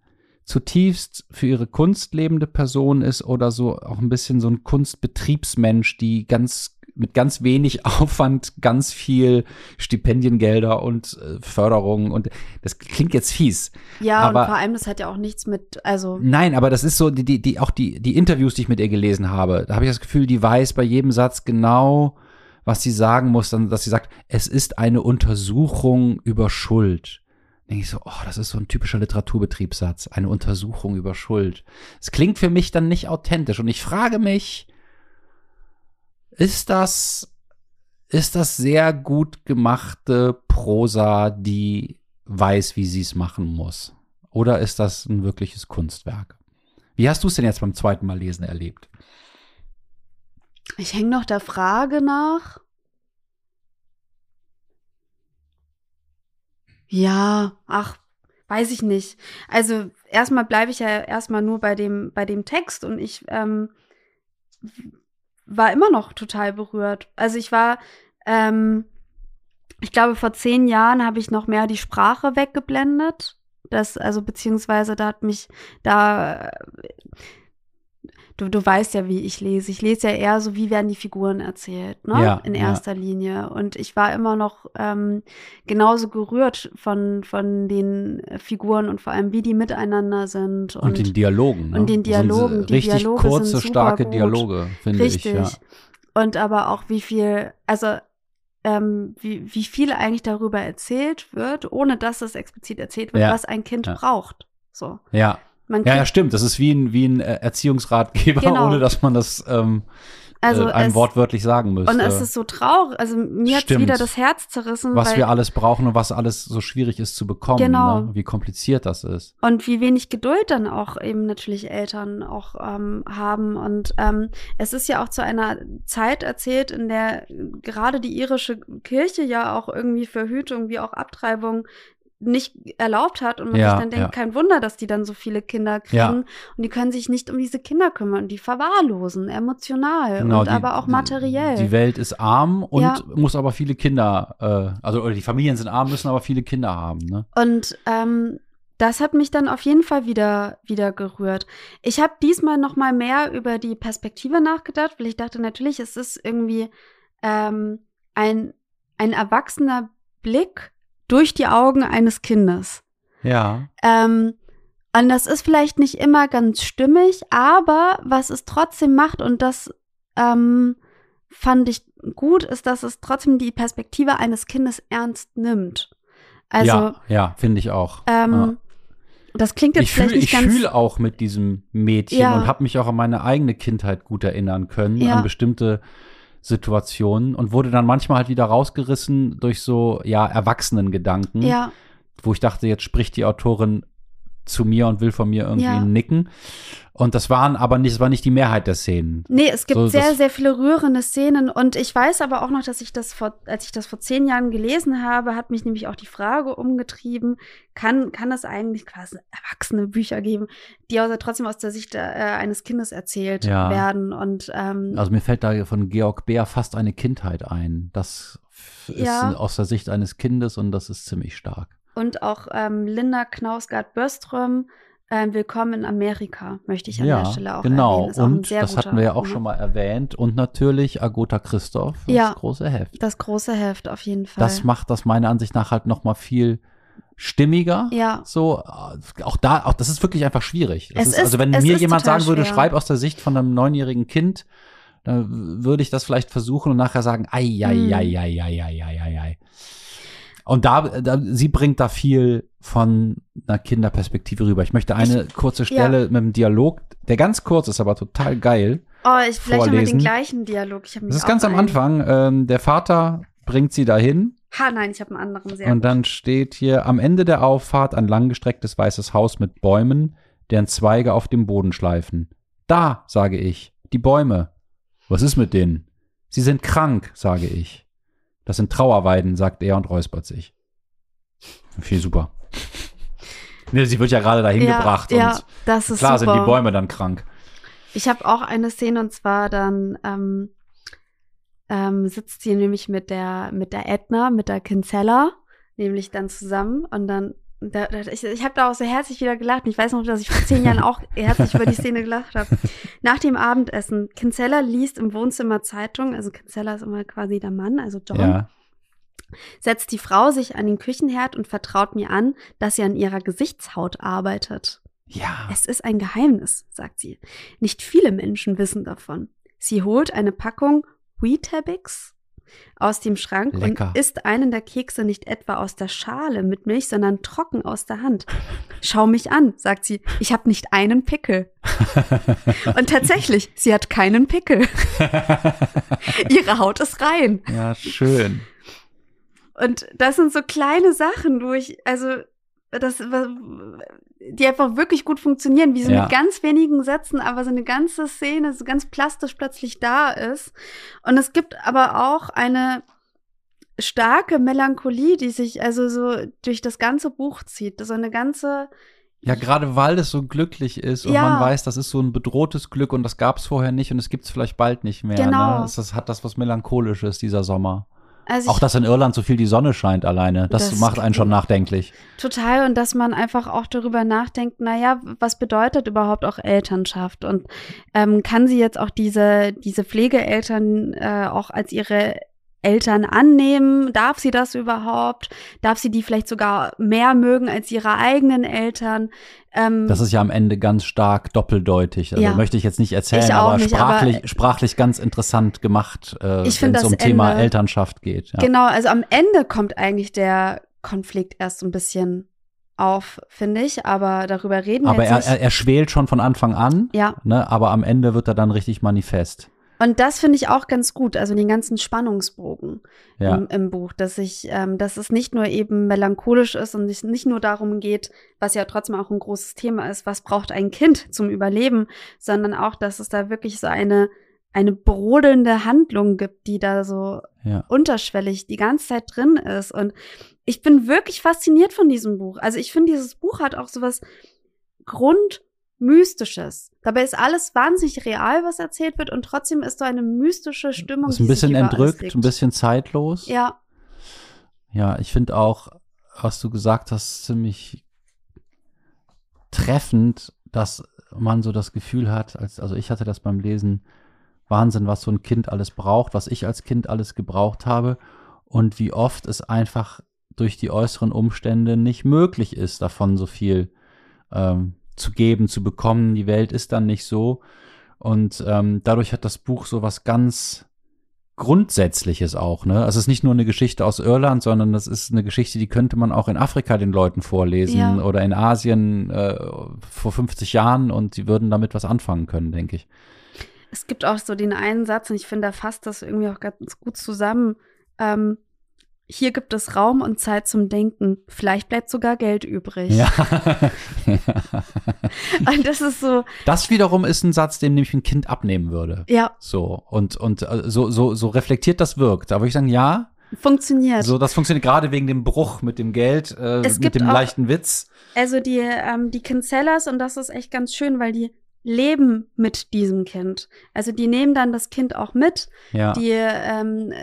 zutiefst für ihre Kunst lebende Person ist oder so auch ein bisschen so ein Kunstbetriebsmensch, die ganz mit ganz wenig <laughs> Aufwand ganz viel Stipendiengelder und äh, Förderung und das klingt jetzt fies. Ja, aber, und vor allem das hat ja auch nichts mit, also. Nein, aber das ist so, die, die, die auch die, die Interviews, die ich mit ihr gelesen habe, da habe ich das Gefühl, die weiß bei jedem Satz genau, was sie sagen muss, dann, dass sie sagt, es ist eine Untersuchung über Schuld. Denke ich so, oh, das ist so ein typischer Literaturbetriebssatz, eine Untersuchung über Schuld. Es klingt für mich dann nicht authentisch und ich frage mich, ist das, ist das sehr gut gemachte Prosa, die weiß, wie sie es machen muss? Oder ist das ein wirkliches Kunstwerk? Wie hast du es denn jetzt beim zweiten Mal lesen erlebt? Ich hänge noch der Frage nach. Ja, ach, weiß ich nicht. Also erstmal bleibe ich ja erstmal nur bei dem, bei dem Text und ich ähm, war immer noch total berührt. Also ich war, ähm, ich glaube, vor zehn Jahren habe ich noch mehr die Sprache weggeblendet. Das, also beziehungsweise da hat mich da du, du weißt ja, wie ich lese. Ich lese ja eher so, wie werden die Figuren erzählt, ne? Ja, In erster ja. Linie. Und ich war immer noch ähm, genauso gerührt von, von den Figuren und vor allem, wie die miteinander sind. Und, und den Dialogen. Ne? Und den Dialogen. Die richtig Dialoge kurze, starke gut. Dialoge, finde ich. Richtig. Ja. Und aber auch, wie viel, also ähm, wie, wie viel eigentlich darüber erzählt wird, ohne dass es explizit erzählt wird, ja. was ein Kind ja. braucht. So. Ja, ja, ja, stimmt. Das ist wie ein, wie ein äh, Erziehungsratgeber, genau. ohne dass man das ähm, also äh, einem es, wortwörtlich sagen müsste. Und es ist so traurig. Also mir hat wieder das Herz zerrissen. Was wir alles brauchen und was alles so schwierig ist zu bekommen. Genau. Ne? Wie kompliziert das ist. Und wie wenig Geduld dann auch eben natürlich Eltern auch ähm, haben. Und ähm, es ist ja auch zu einer Zeit erzählt, in der gerade die irische Kirche ja auch irgendwie Verhütung wie auch Abtreibung nicht erlaubt hat und man ja, sich dann denkt, ja. kein Wunder, dass die dann so viele Kinder kriegen ja. und die können sich nicht um diese Kinder kümmern, die verwahrlosen, emotional genau, und die, aber auch materiell. Die Welt ist arm und muss aber viele Kinder, äh, also oder die Familien sind arm, müssen aber viele Kinder haben. Ne? Und ähm, das hat mich dann auf jeden Fall wieder, wieder gerührt. Ich habe diesmal noch mal mehr über die Perspektive nachgedacht, weil ich dachte, natürlich ist es irgendwie ähm, ein, ein erwachsener Blick durch die Augen eines Kindes. Ja. Ähm, und das ist vielleicht nicht immer ganz stimmig, aber was es trotzdem macht, und das ähm, fand ich gut, ist, dass es trotzdem die Perspektive eines Kindes ernst nimmt. Also, ja, ja finde ich auch. Ähm, ja. Das klingt jetzt ich vielleicht fühl, nicht ich ganz. Ich fühle auch mit diesem Mädchen ja. und habe mich auch an meine eigene Kindheit gut erinnern können, ja. an bestimmte Situationen und wurde dann manchmal halt wieder rausgerissen durch so, ja, Erwachsenengedanken. Ja. Wo ich dachte, jetzt spricht die Autorin zu mir und will von mir irgendwie Ja. nicken. Und das waren aber nicht, das war nicht die Mehrheit der Szenen. Nee, es gibt So, sehr, sehr viele rührende Szenen und ich weiß aber auch noch, dass ich das vor, als ich das vor zehn Jahren gelesen habe, hat mich nämlich auch die Frage umgetrieben, kann, kann es eigentlich quasi erwachsene Bücher geben, die aber trotzdem aus der Sicht äh, eines Kindes erzählt Ja. werden und ähm, Also mir fällt da von Georg Beer fast eine Kindheit ein. Das ist Ja. aus der Sicht eines Kindes und das ist ziemlich stark. Und auch ähm, Linda Knausgard-Börström, äh, Willkommen in Amerika, möchte ich an ja, der Stelle auch genau. ein Und das hatten wir ja auch Roman. schon mal erwähnt. Und natürlich Agota Christoph, das Ja. große Heft. Das große Heft auf jeden Fall. Das macht das meiner Ansicht nach halt noch mal viel stimmiger. ja, So, äh, auch da, auch das ist wirklich einfach schwierig. Es ist, also wenn mir jemand sagen würde, schwer. schreib aus der Sicht von einem neunjährigen Kind, dann würde ich das vielleicht versuchen und nachher sagen, ei, ei, Hm. ei, ei, ei, ei, ei, ei, ei. Und da, da, sie bringt da viel von einer Kinderperspektive rüber. Ich möchte eine kurze Stelle mit einem Dialog, der ganz kurz ist, aber total geil. Oh, ich vielleicht vorlesen. den gleichen Dialog. Ich Das ist ganz am Anfang. Ähm, der Vater bringt sie dahin Ha, nein, ich habe einen anderen sehr und dann steht hier am Ende der Auffahrt ein langgestrecktes weißes Haus mit Bäumen, deren Zweige auf dem Boden schleifen. Da, sage ich, die Bäume. Was ist mit denen? Sie sind krank, sage ich. Das sind Trauerweiden, sagt er und räuspert sich. Viel super. Nee, sie wird ja gerade dahin ja, gebracht ja, und das ist klar super. sind die Bäume dann krank. Ich habe auch eine Szene und zwar dann ähm, ähm, sitzt sie nämlich mit der mit der Edna, mit der Kinsella, nämlich dann zusammen und dann da, da, ich, ich habe da auch so herzlich wieder gelacht. Und Ich weiß noch, dass ich vor zehn Jahren auch <laughs> herzlich über die Szene gelacht habe. Nach dem Abendessen, Kinsella liest im Wohnzimmer Zeitung, also Kinsella ist immer quasi der Mann, also John. Ja. setzt die Frau sich an den Küchenherd und vertraut mir an, dass sie an ihrer Gesichtshaut arbeitet. Ja. Es ist ein Geheimnis, sagt sie. Nicht viele Menschen wissen davon. Sie holt eine Packung Weetabix aus dem Schrank Lecker. und isst einen der Kekse nicht etwa aus der Schale mit Milch, sondern trocken aus der Hand. Schau mich an, sagt sie. Ich habe nicht einen Pickel. <laughs> Und tatsächlich, sie hat keinen Pickel. <laughs> Ihre Haut ist rein. ja, schön. Und das sind so kleine Sachen, wo ich, also, das, die einfach wirklich gut funktionieren, wie so Ja. mit ganz wenigen Sätzen, aber so eine ganze Szene so ganz plastisch plötzlich da ist. Und es gibt aber auch eine starke Melancholie, die sich also so durch das ganze Buch zieht. So eine ganze, Ja, gerade weil es so glücklich ist und Ja. man weiß, das ist so ein bedrohtes Glück und das gab es vorher nicht und es gibt es vielleicht bald nicht mehr. Genau. Ne? Das hat das was Melancholisches, dieser Sommer. Also Auch dass in Irland so viel die Sonne scheint alleine, das, Das- macht einen schon nachdenklich. Total und dass man einfach auch darüber nachdenkt, naja, was bedeutet überhaupt auch Elternschaft und ähm, kann sie jetzt auch diese, diese Pflegeeltern äh, auch als ihre Eltern annehmen? Darf sie das überhaupt? Darf sie die vielleicht sogar mehr mögen als ihre eigenen Eltern? Ähm, Das ist ja am Ende ganz stark doppeldeutig. Also Ja. möchte ich jetzt nicht erzählen, aber, nicht, sprachlich, aber- sprachlich ganz interessant gemacht, äh, wenn es um Thema Ende- Elternschaft geht. Ja. Genau, also am Ende kommt eigentlich der Konflikt erst so ein bisschen auf, finde ich, aber darüber reden wir Aber jetzt er, nicht. er, er schwelt schon von Anfang an, ja. ne, aber am Ende wird er dann richtig manifest. Und das finde ich auch ganz gut, also den ganzen Spannungsbogen Ja. im, im Buch, dass ich, ähm, dass es nicht nur eben melancholisch ist und es nicht nur darum geht, was ja trotzdem auch ein großes Thema ist, was braucht ein Kind zum Überleben, sondern auch, dass es da wirklich so eine eine brodelnde Handlung gibt, die da so ja. unterschwellig die ganze Zeit drin ist. Und ich bin wirklich fasziniert von diesem Buch. Also ich finde, dieses Buch hat auch sowas Grundmystisches. Dabei ist alles wahnsinnig real, was erzählt wird, und trotzdem ist so eine mystische Stimmung. Ist ein bisschen entrückt, ein bisschen zeitlos. Ja, Ja, ich finde auch, was du gesagt hast, ziemlich treffend, dass man so das Gefühl hat, als, also ich hatte das beim Lesen, Wahnsinn, was so ein Kind alles braucht, was ich als Kind alles gebraucht habe und wie oft es einfach durch die äußeren Umstände nicht möglich ist, davon so viel ähm, zu geben, zu bekommen. Die Welt ist dann nicht so. Und ähm, dadurch hat das Buch so was ganz Grundsätzliches auch, ne? Also es ist nicht nur eine Geschichte aus Irland, sondern das ist eine Geschichte, die könnte man auch in Afrika den Leuten vorlesen Ja. oder in Asien äh, vor 50 Jahren und die würden damit was anfangen können, denke ich. es gibt auch so den einen Satz, und ich finde, da fasst das irgendwie auch ganz gut zusammen. Ähm, hier gibt es Raum und Zeit zum Denken. Vielleicht bleibt sogar Geld übrig. Ja. <laughs> Und das ist so, Das wiederum ist ein Satz, den nämlich ein Kind abnehmen würde. ja, So, und, und äh, so, so, so reflektiert das wirkt. Da würde ich sagen, ja, funktioniert. so, das funktioniert gerade wegen dem Bruch mit dem Geld, äh, mit dem auch- leichten Witz. Also die, ähm, die Kinzellas, und das ist echt ganz schön, weil die leben mit diesem Kind. Also die nehmen dann das Kind auch mit. Ja. Die, ähm,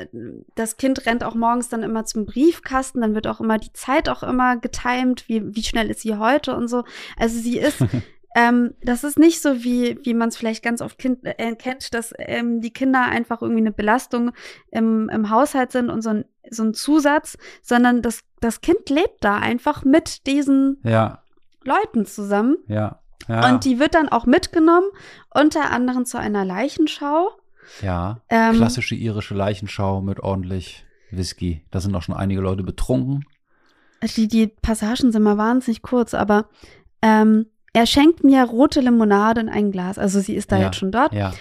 das Kind rennt auch morgens dann immer zum Briefkasten, dann wird auch immer die Zeit auch immer getimt, wie, wie schnell ist sie heute und so. Also sie ist, <laughs> ähm, das ist nicht so, wie, wie man es vielleicht ganz oft kind, äh, kennt, dass ähm, die Kinder einfach irgendwie eine Belastung im, im Haushalt sind und so ein, so ein Zusatz, sondern das, das Kind lebt da einfach mit diesen ja, Leuten zusammen. ja, ja. Und die wird dann auch mitgenommen, unter anderem zu einer Leichenschau. ja. Ähm, Klassische irische Leichenschau mit ordentlich Whisky. Da sind auch schon einige Leute betrunken. Die, die Passagen sind mal wahnsinnig kurz, aber ähm, er schenkt mir rote Limonade in ein Glas. Also sie ist da Ja, jetzt schon dort. Ja.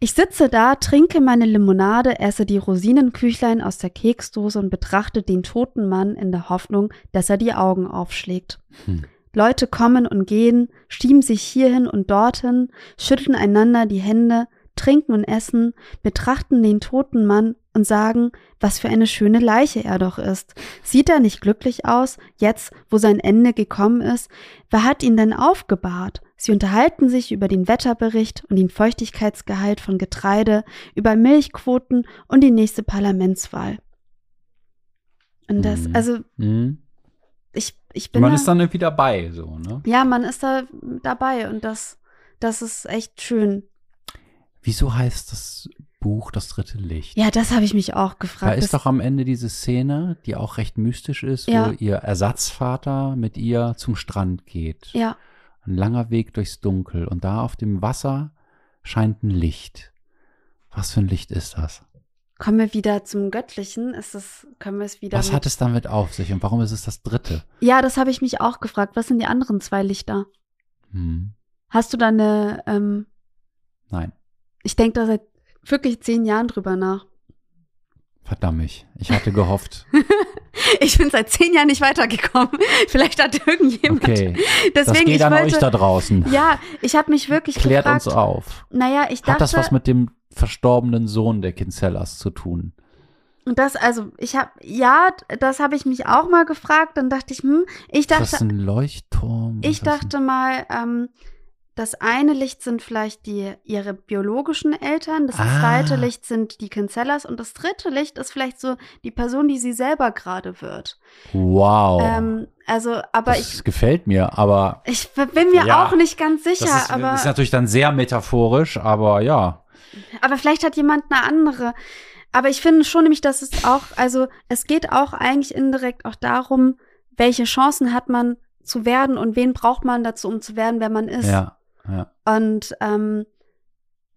Ich sitze da, trinke meine Limonade, esse die Rosinenküchlein aus der Keksdose und betrachte den toten Mann in der Hoffnung, dass er die Augen aufschlägt. Hm. Leute kommen und gehen, schieben sich hierhin und dorthin, schütteln einander die Hände, trinken und essen, betrachten den toten Mann und sagen, was für eine schöne Leiche er doch ist. Sieht er nicht glücklich aus, jetzt, wo sein Ende gekommen ist? Wer hat ihn denn aufgebahrt? Sie unterhalten sich über den Wetterbericht und den Feuchtigkeitsgehalt von Getreide, über Milchquoten und die nächste Parlamentswahl. Und das, Mhm. also Mhm. Ich, ich bin Man da, ist dann irgendwie dabei, so, ne? ja, man ist da dabei und das, das ist echt schön. Wieso heißt das Buch Das dritte Licht? Ja, das habe ich mich auch Da gefragt. ist Das- doch am Ende diese Szene, die auch recht mystisch ist, Ja. wo ihr Ersatzvater mit ihr zum Strand geht. ja, Ein langer Weg durchs Dunkel und da auf dem Wasser scheint ein Licht. Was für ein Licht ist das? Kommen wir wieder zum Göttlichen. Ist das, können wir es wieder. Was hat es damit auf sich und warum ist es das dritte? ja, das habe ich mich auch gefragt. Was sind die anderen zwei Lichter? Hm. Hast du da eine, ähm, Nein, ich denke da seit wirklich zehn Jahren drüber nach. verdammt mich. Ich hatte gehofft. <laughs> Ich bin seit zehn Jahren nicht weitergekommen. <laughs> Vielleicht hat irgendjemand. Okay, das Deswegen, geht ich an wollte, euch da draußen. Ja, ich habe mich wirklich Klärt gefragt. uns auf. Naja, ich dachte. Hat das was mit dem verstorbenen Sohn der Kinzellas zu tun? Und das, also, ich habe, ja, das habe ich mich auch mal gefragt. Dann dachte ich, hm, ich ist das dachte, ein Leuchtturm? Was ich dachte mal, ähm, das eine Licht sind vielleicht die, ihre biologischen Eltern, das Ah. zweite Licht sind die Kinzellas und das dritte Licht ist vielleicht so die Person, die sie selber gerade wird. Wow. Ähm, also, aber das ich, gefällt mir, aber ich bin mir Ja, auch nicht ganz sicher, das ist, aber, ist natürlich dann sehr metaphorisch, aber ja. Aber vielleicht hat jemand eine andere. Aber ich finde schon nämlich, dass es auch, also es geht auch eigentlich indirekt auch darum, welche Chancen hat man zu werden und wen braucht man dazu, um zu werden, wer man ist. Ja, ja. Und ähm,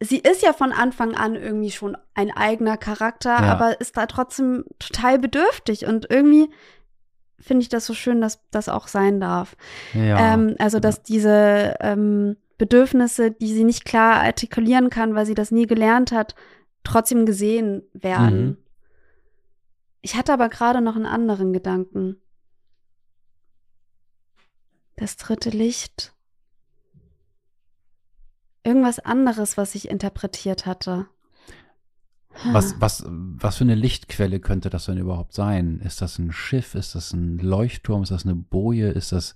sie ist ja von Anfang an irgendwie schon ein eigener Charakter, Ja. aber ist da trotzdem total bedürftig. Und irgendwie finde ich das so schön, dass das auch sein darf. ja. Ähm, also, dass diese ähm, Bedürfnisse, die sie nicht klar artikulieren kann, weil sie das nie gelernt hat, trotzdem gesehen werden. Mhm. Ich hatte aber gerade noch einen anderen Gedanken. Das dritte Licht. Irgendwas anderes, was ich interpretiert hatte. Was, was, was für eine Lichtquelle könnte das denn überhaupt sein? Ist das ein Schiff? Ist das ein Leuchtturm? Ist das eine Boje? Ist das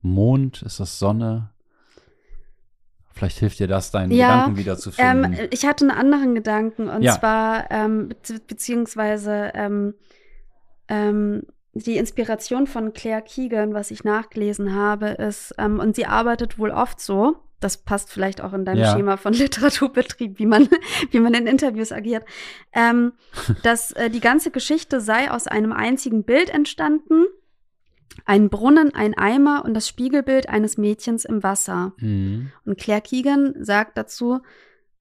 Mond? Ist das Sonne? Vielleicht hilft dir das, deinen Ja, Gedanken wiederzufinden. Ähm, ich hatte einen anderen Gedanken und Ja. zwar ähm, be beziehungsweise ähm, ähm, die Inspiration von Claire Keegan, was ich nachgelesen habe, ist ähm, und sie arbeitet wohl oft so. Das passt vielleicht auch in deinem Ja. Schema von <laughs> Literaturbetrieb, wie man, wie man in Interviews agiert. Ähm, <laughs> dass äh, die ganze Geschichte sei aus einem einzigen Bild entstanden. Ein Brunnen, ein Eimer und das Spiegelbild eines Mädchens im Wasser. mhm. Und Claire Keegan sagt dazu,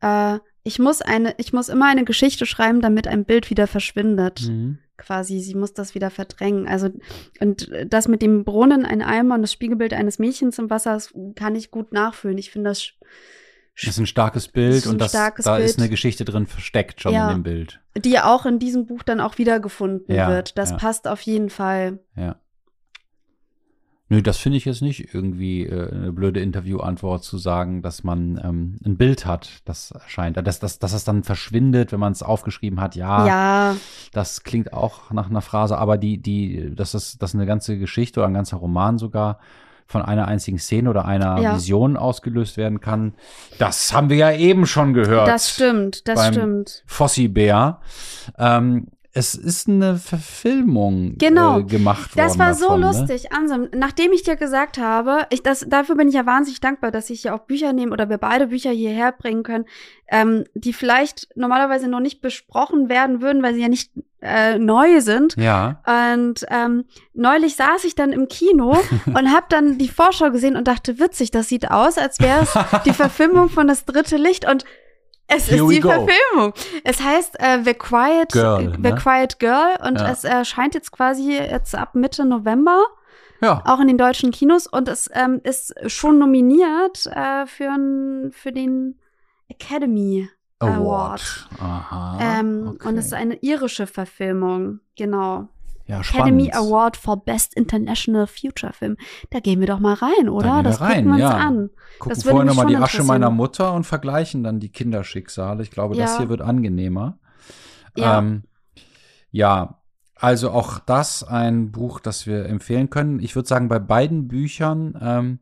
äh, ich muss eine, ich muss immer eine Geschichte schreiben, damit ein Bild wieder verschwindet. Mhm. Quasi, sie muss das wieder verdrängen. Also, und das mit dem Brunnen, ein Eimer und das Spiegelbild eines Mädchens im Wasser, das kann ich gut nachfühlen. Ich finde das Das ist ein starkes Bild ist ein und das, starkes da ist Bild. eine Geschichte drin versteckt schon Ja. in dem Bild. die auch in diesem Buch dann auch wiedergefunden Ja, wird. Das ja. passt auf jeden Fall. Ja. Nö, das finde ich jetzt nicht irgendwie äh, eine blöde Interviewantwort zu sagen, dass man ähm, ein Bild hat, das erscheint. Dass, dass, dass es dann verschwindet, wenn man es aufgeschrieben hat, ja, Ja, das klingt auch nach einer Phrase, aber die, die, dass das, dass eine ganze Geschichte oder ein ganzer Roman sogar von einer einzigen Szene oder einer Ja. Vision ausgelöst werden kann, das haben wir ja eben schon gehört. das stimmt, das stimmt. Fossi-Bär. Ähm, es ist eine Verfilmung Genau. äh, gemacht worden. Das war so davon, Ne? lustig. Ansem, nachdem ich dir gesagt habe, ich, das, dafür bin ich ja wahnsinnig dankbar, dass ich hier auch Bücher nehme oder wir beide Bücher hierher bringen können, ähm, die vielleicht normalerweise noch nicht besprochen werden würden, weil sie ja nicht äh, neu sind. Ja. Und ähm, neulich saß ich dann im Kino <laughs> und habe dann die Vorschau gesehen und dachte, witzig, das sieht aus, als wäre es <laughs> die Verfilmung von Das dritte Licht und es Here ist die go. Verfilmung. Es heißt äh, The Quiet Girl, The ne? Quiet Girl und Ja. es erscheint jetzt quasi jetzt ab Mitte November Ja. auch in den deutschen Kinos und es ähm, ist schon nominiert äh, für, n- für den Academy Award. Aha. Ähm, okay. Und es ist eine irische Verfilmung, genau. Ja, Academy. Award for Best International Future Film. Da gehen wir doch mal rein, oder? gehen wir das rein, gucken wir uns ja. an. Gucken das vorher nochmal die Asche meiner Mutter und vergleichen dann die Kinderschicksale. Ich glaube, das Ja. hier wird angenehmer. Ja. Ähm, ja, also auch das ein Buch, das wir empfehlen können. Ich würde sagen, bei beiden Büchern, ähm,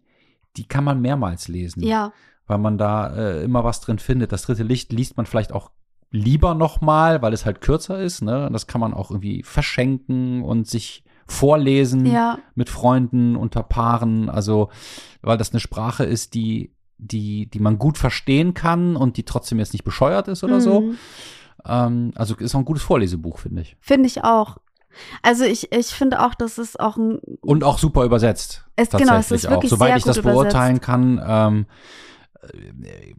die kann man mehrmals lesen. Ja, weil man da äh, immer was drin findet. Das dritte Licht liest man vielleicht auch lieber nochmal, weil es halt kürzer ist. Ne? Das kann man auch irgendwie verschenken und sich vorlesen ja, mit Freunden unter Paaren. Also, weil das eine Sprache ist, die, die, die man gut verstehen kann und die trotzdem jetzt nicht bescheuert ist oder so. Mhm. Ähm, also ist auch ein gutes Vorlesebuch, finde ich. Finde ich auch. Also ich, ich finde auch, dass es auch ein Und auch super übersetzt. Es- genau, es tatsächlich ist wirklich auch. Soweit ich das gut beurteilen kann, ähm, äh,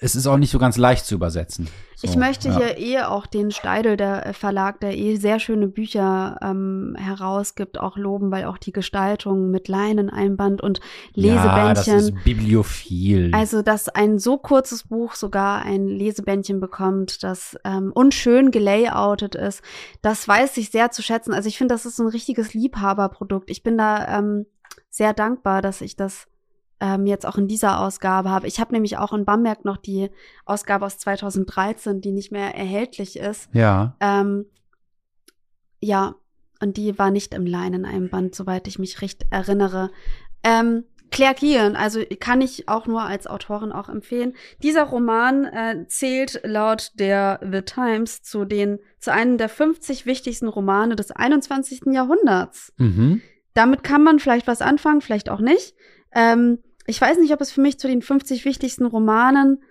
es ist auch nicht so ganz leicht zu übersetzen. So, Ich möchte ja. hier eh auch den Steidel, der äh, Verlag, der eh sehr schöne Bücher ähm, herausgibt, auch loben, weil auch die Gestaltung mit Leineneinband und Ja, das Lesebändchen. ist bibliophil. also, dass ein so kurzes Buch sogar ein Lesebändchen bekommt, das ähm, unschön gelayoutet ist, das weiß ich sehr zu schätzen. Also ich finde, das ist so ein richtiges Liebhaberprodukt. Ich bin da ähm, sehr dankbar, dass ich das ähm, jetzt auch in dieser Ausgabe habe. Ich habe nämlich auch in Bamberg noch die Ausgabe aus 2013, die nicht mehr erhältlich ist. ja. Ähm, ja, und die war nicht im Leineneinband, soweit ich mich recht erinnere. Ähm, Claire Keegan, also kann ich auch nur als Autorin auch empfehlen. Dieser Roman äh, zählt laut der The Times zu den zu einem der 50 wichtigsten Romane des 21. Jahrhunderts. Mhm. Damit kann man vielleicht was anfangen, vielleicht auch nicht. Ähm, ich weiß nicht, ob es für mich zu den 50 wichtigsten Romanen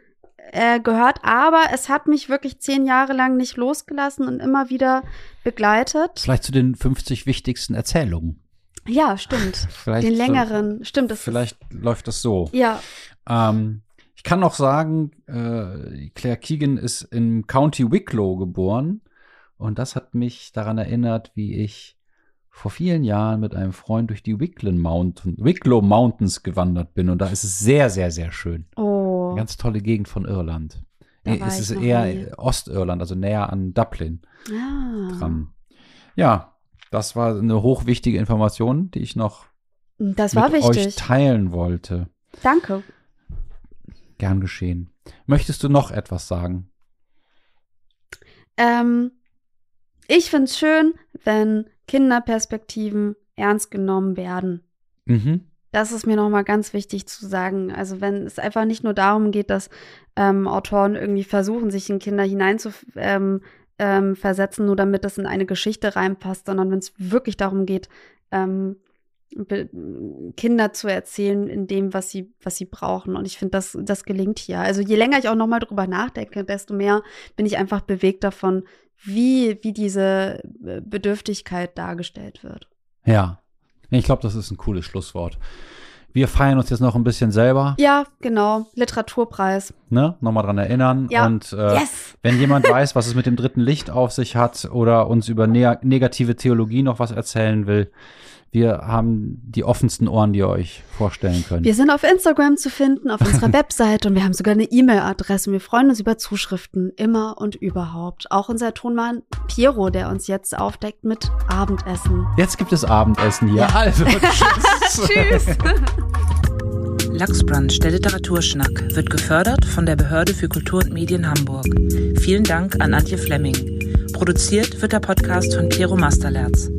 äh, gehört, aber es hat mich wirklich zehn Jahre lang nicht losgelassen und immer wieder begleitet. Vielleicht zu den 50 wichtigsten Erzählungen. Ja, stimmt. <laughs> Vielleicht Den so- längeren, stimmt. Das Vielleicht läuft das so. Ist, ja, Ähm, ich kann noch sagen, äh, Claire Keegan ist im County Wicklow geboren. Und das hat mich daran erinnert, wie ich vor vielen Jahren mit einem Freund durch die Wicklow, Mountain, Wicklow Mountains gewandert bin. Und da ist es sehr, sehr, sehr schön. oh, Eine ganz tolle Gegend von Irland. War es ist eher nie. Ostirland, also näher an Dublin ja. dran. Ja, das war eine hochwichtige Information, die ich noch Das war mit euch teilen wollte. Danke. Gern geschehen. Möchtest du noch etwas sagen? Ähm, ich finde es schön, wenn Kinderperspektiven ernst genommen werden. Mhm. Das ist mir nochmal ganz wichtig zu sagen. Also wenn es einfach nicht nur darum geht, dass ähm, Autoren irgendwie versuchen, sich in Kinder hineinzuversetzen, ähm, ähm, versetzen, nur damit das in eine Geschichte reinpasst, sondern wenn es wirklich darum geht, ähm, Kinder zu erzählen in dem, was sie, was sie brauchen. Und ich finde, das, das gelingt hier. Also je länger ich auch nochmal drüber nachdenke, desto mehr bin ich einfach bewegt davon, wie, wie diese äh, Bedürftigkeit dargestellt wird. Ja. Ich glaube, das ist ein cooles Schlusswort. Wir feiern uns jetzt noch ein bisschen selber, Ja, genau. Literaturpreis. ne? Nochmal dran erinnern. Ja. Und äh, Yes! wenn jemand weiß, was es mit dem dritten Licht auf sich hat oder uns über ne negative Theologie noch was erzählen will, Wir haben die offensten Ohren, die ihr euch vorstellen könnt. Wir sind auf Instagram zu finden, auf unserer <laughs> Webseite und wir haben sogar eine E-Mail-Adresse. Wir freuen uns über Zuschriften, immer und überhaupt. Auch unser Tonmann Piero, der uns jetzt aufdeckt mit Abendessen. Jetzt gibt es Abendessen hier. Ja. <laughs> Also, <laughs> tschüss. Tschüss. Lachsbrunch, der Literaturschnack, wird gefördert von der Behörde für Kultur und Medien Hamburg. Vielen Dank an Antje Flemming. Produziert wird der Podcast von Piero Masterlerz.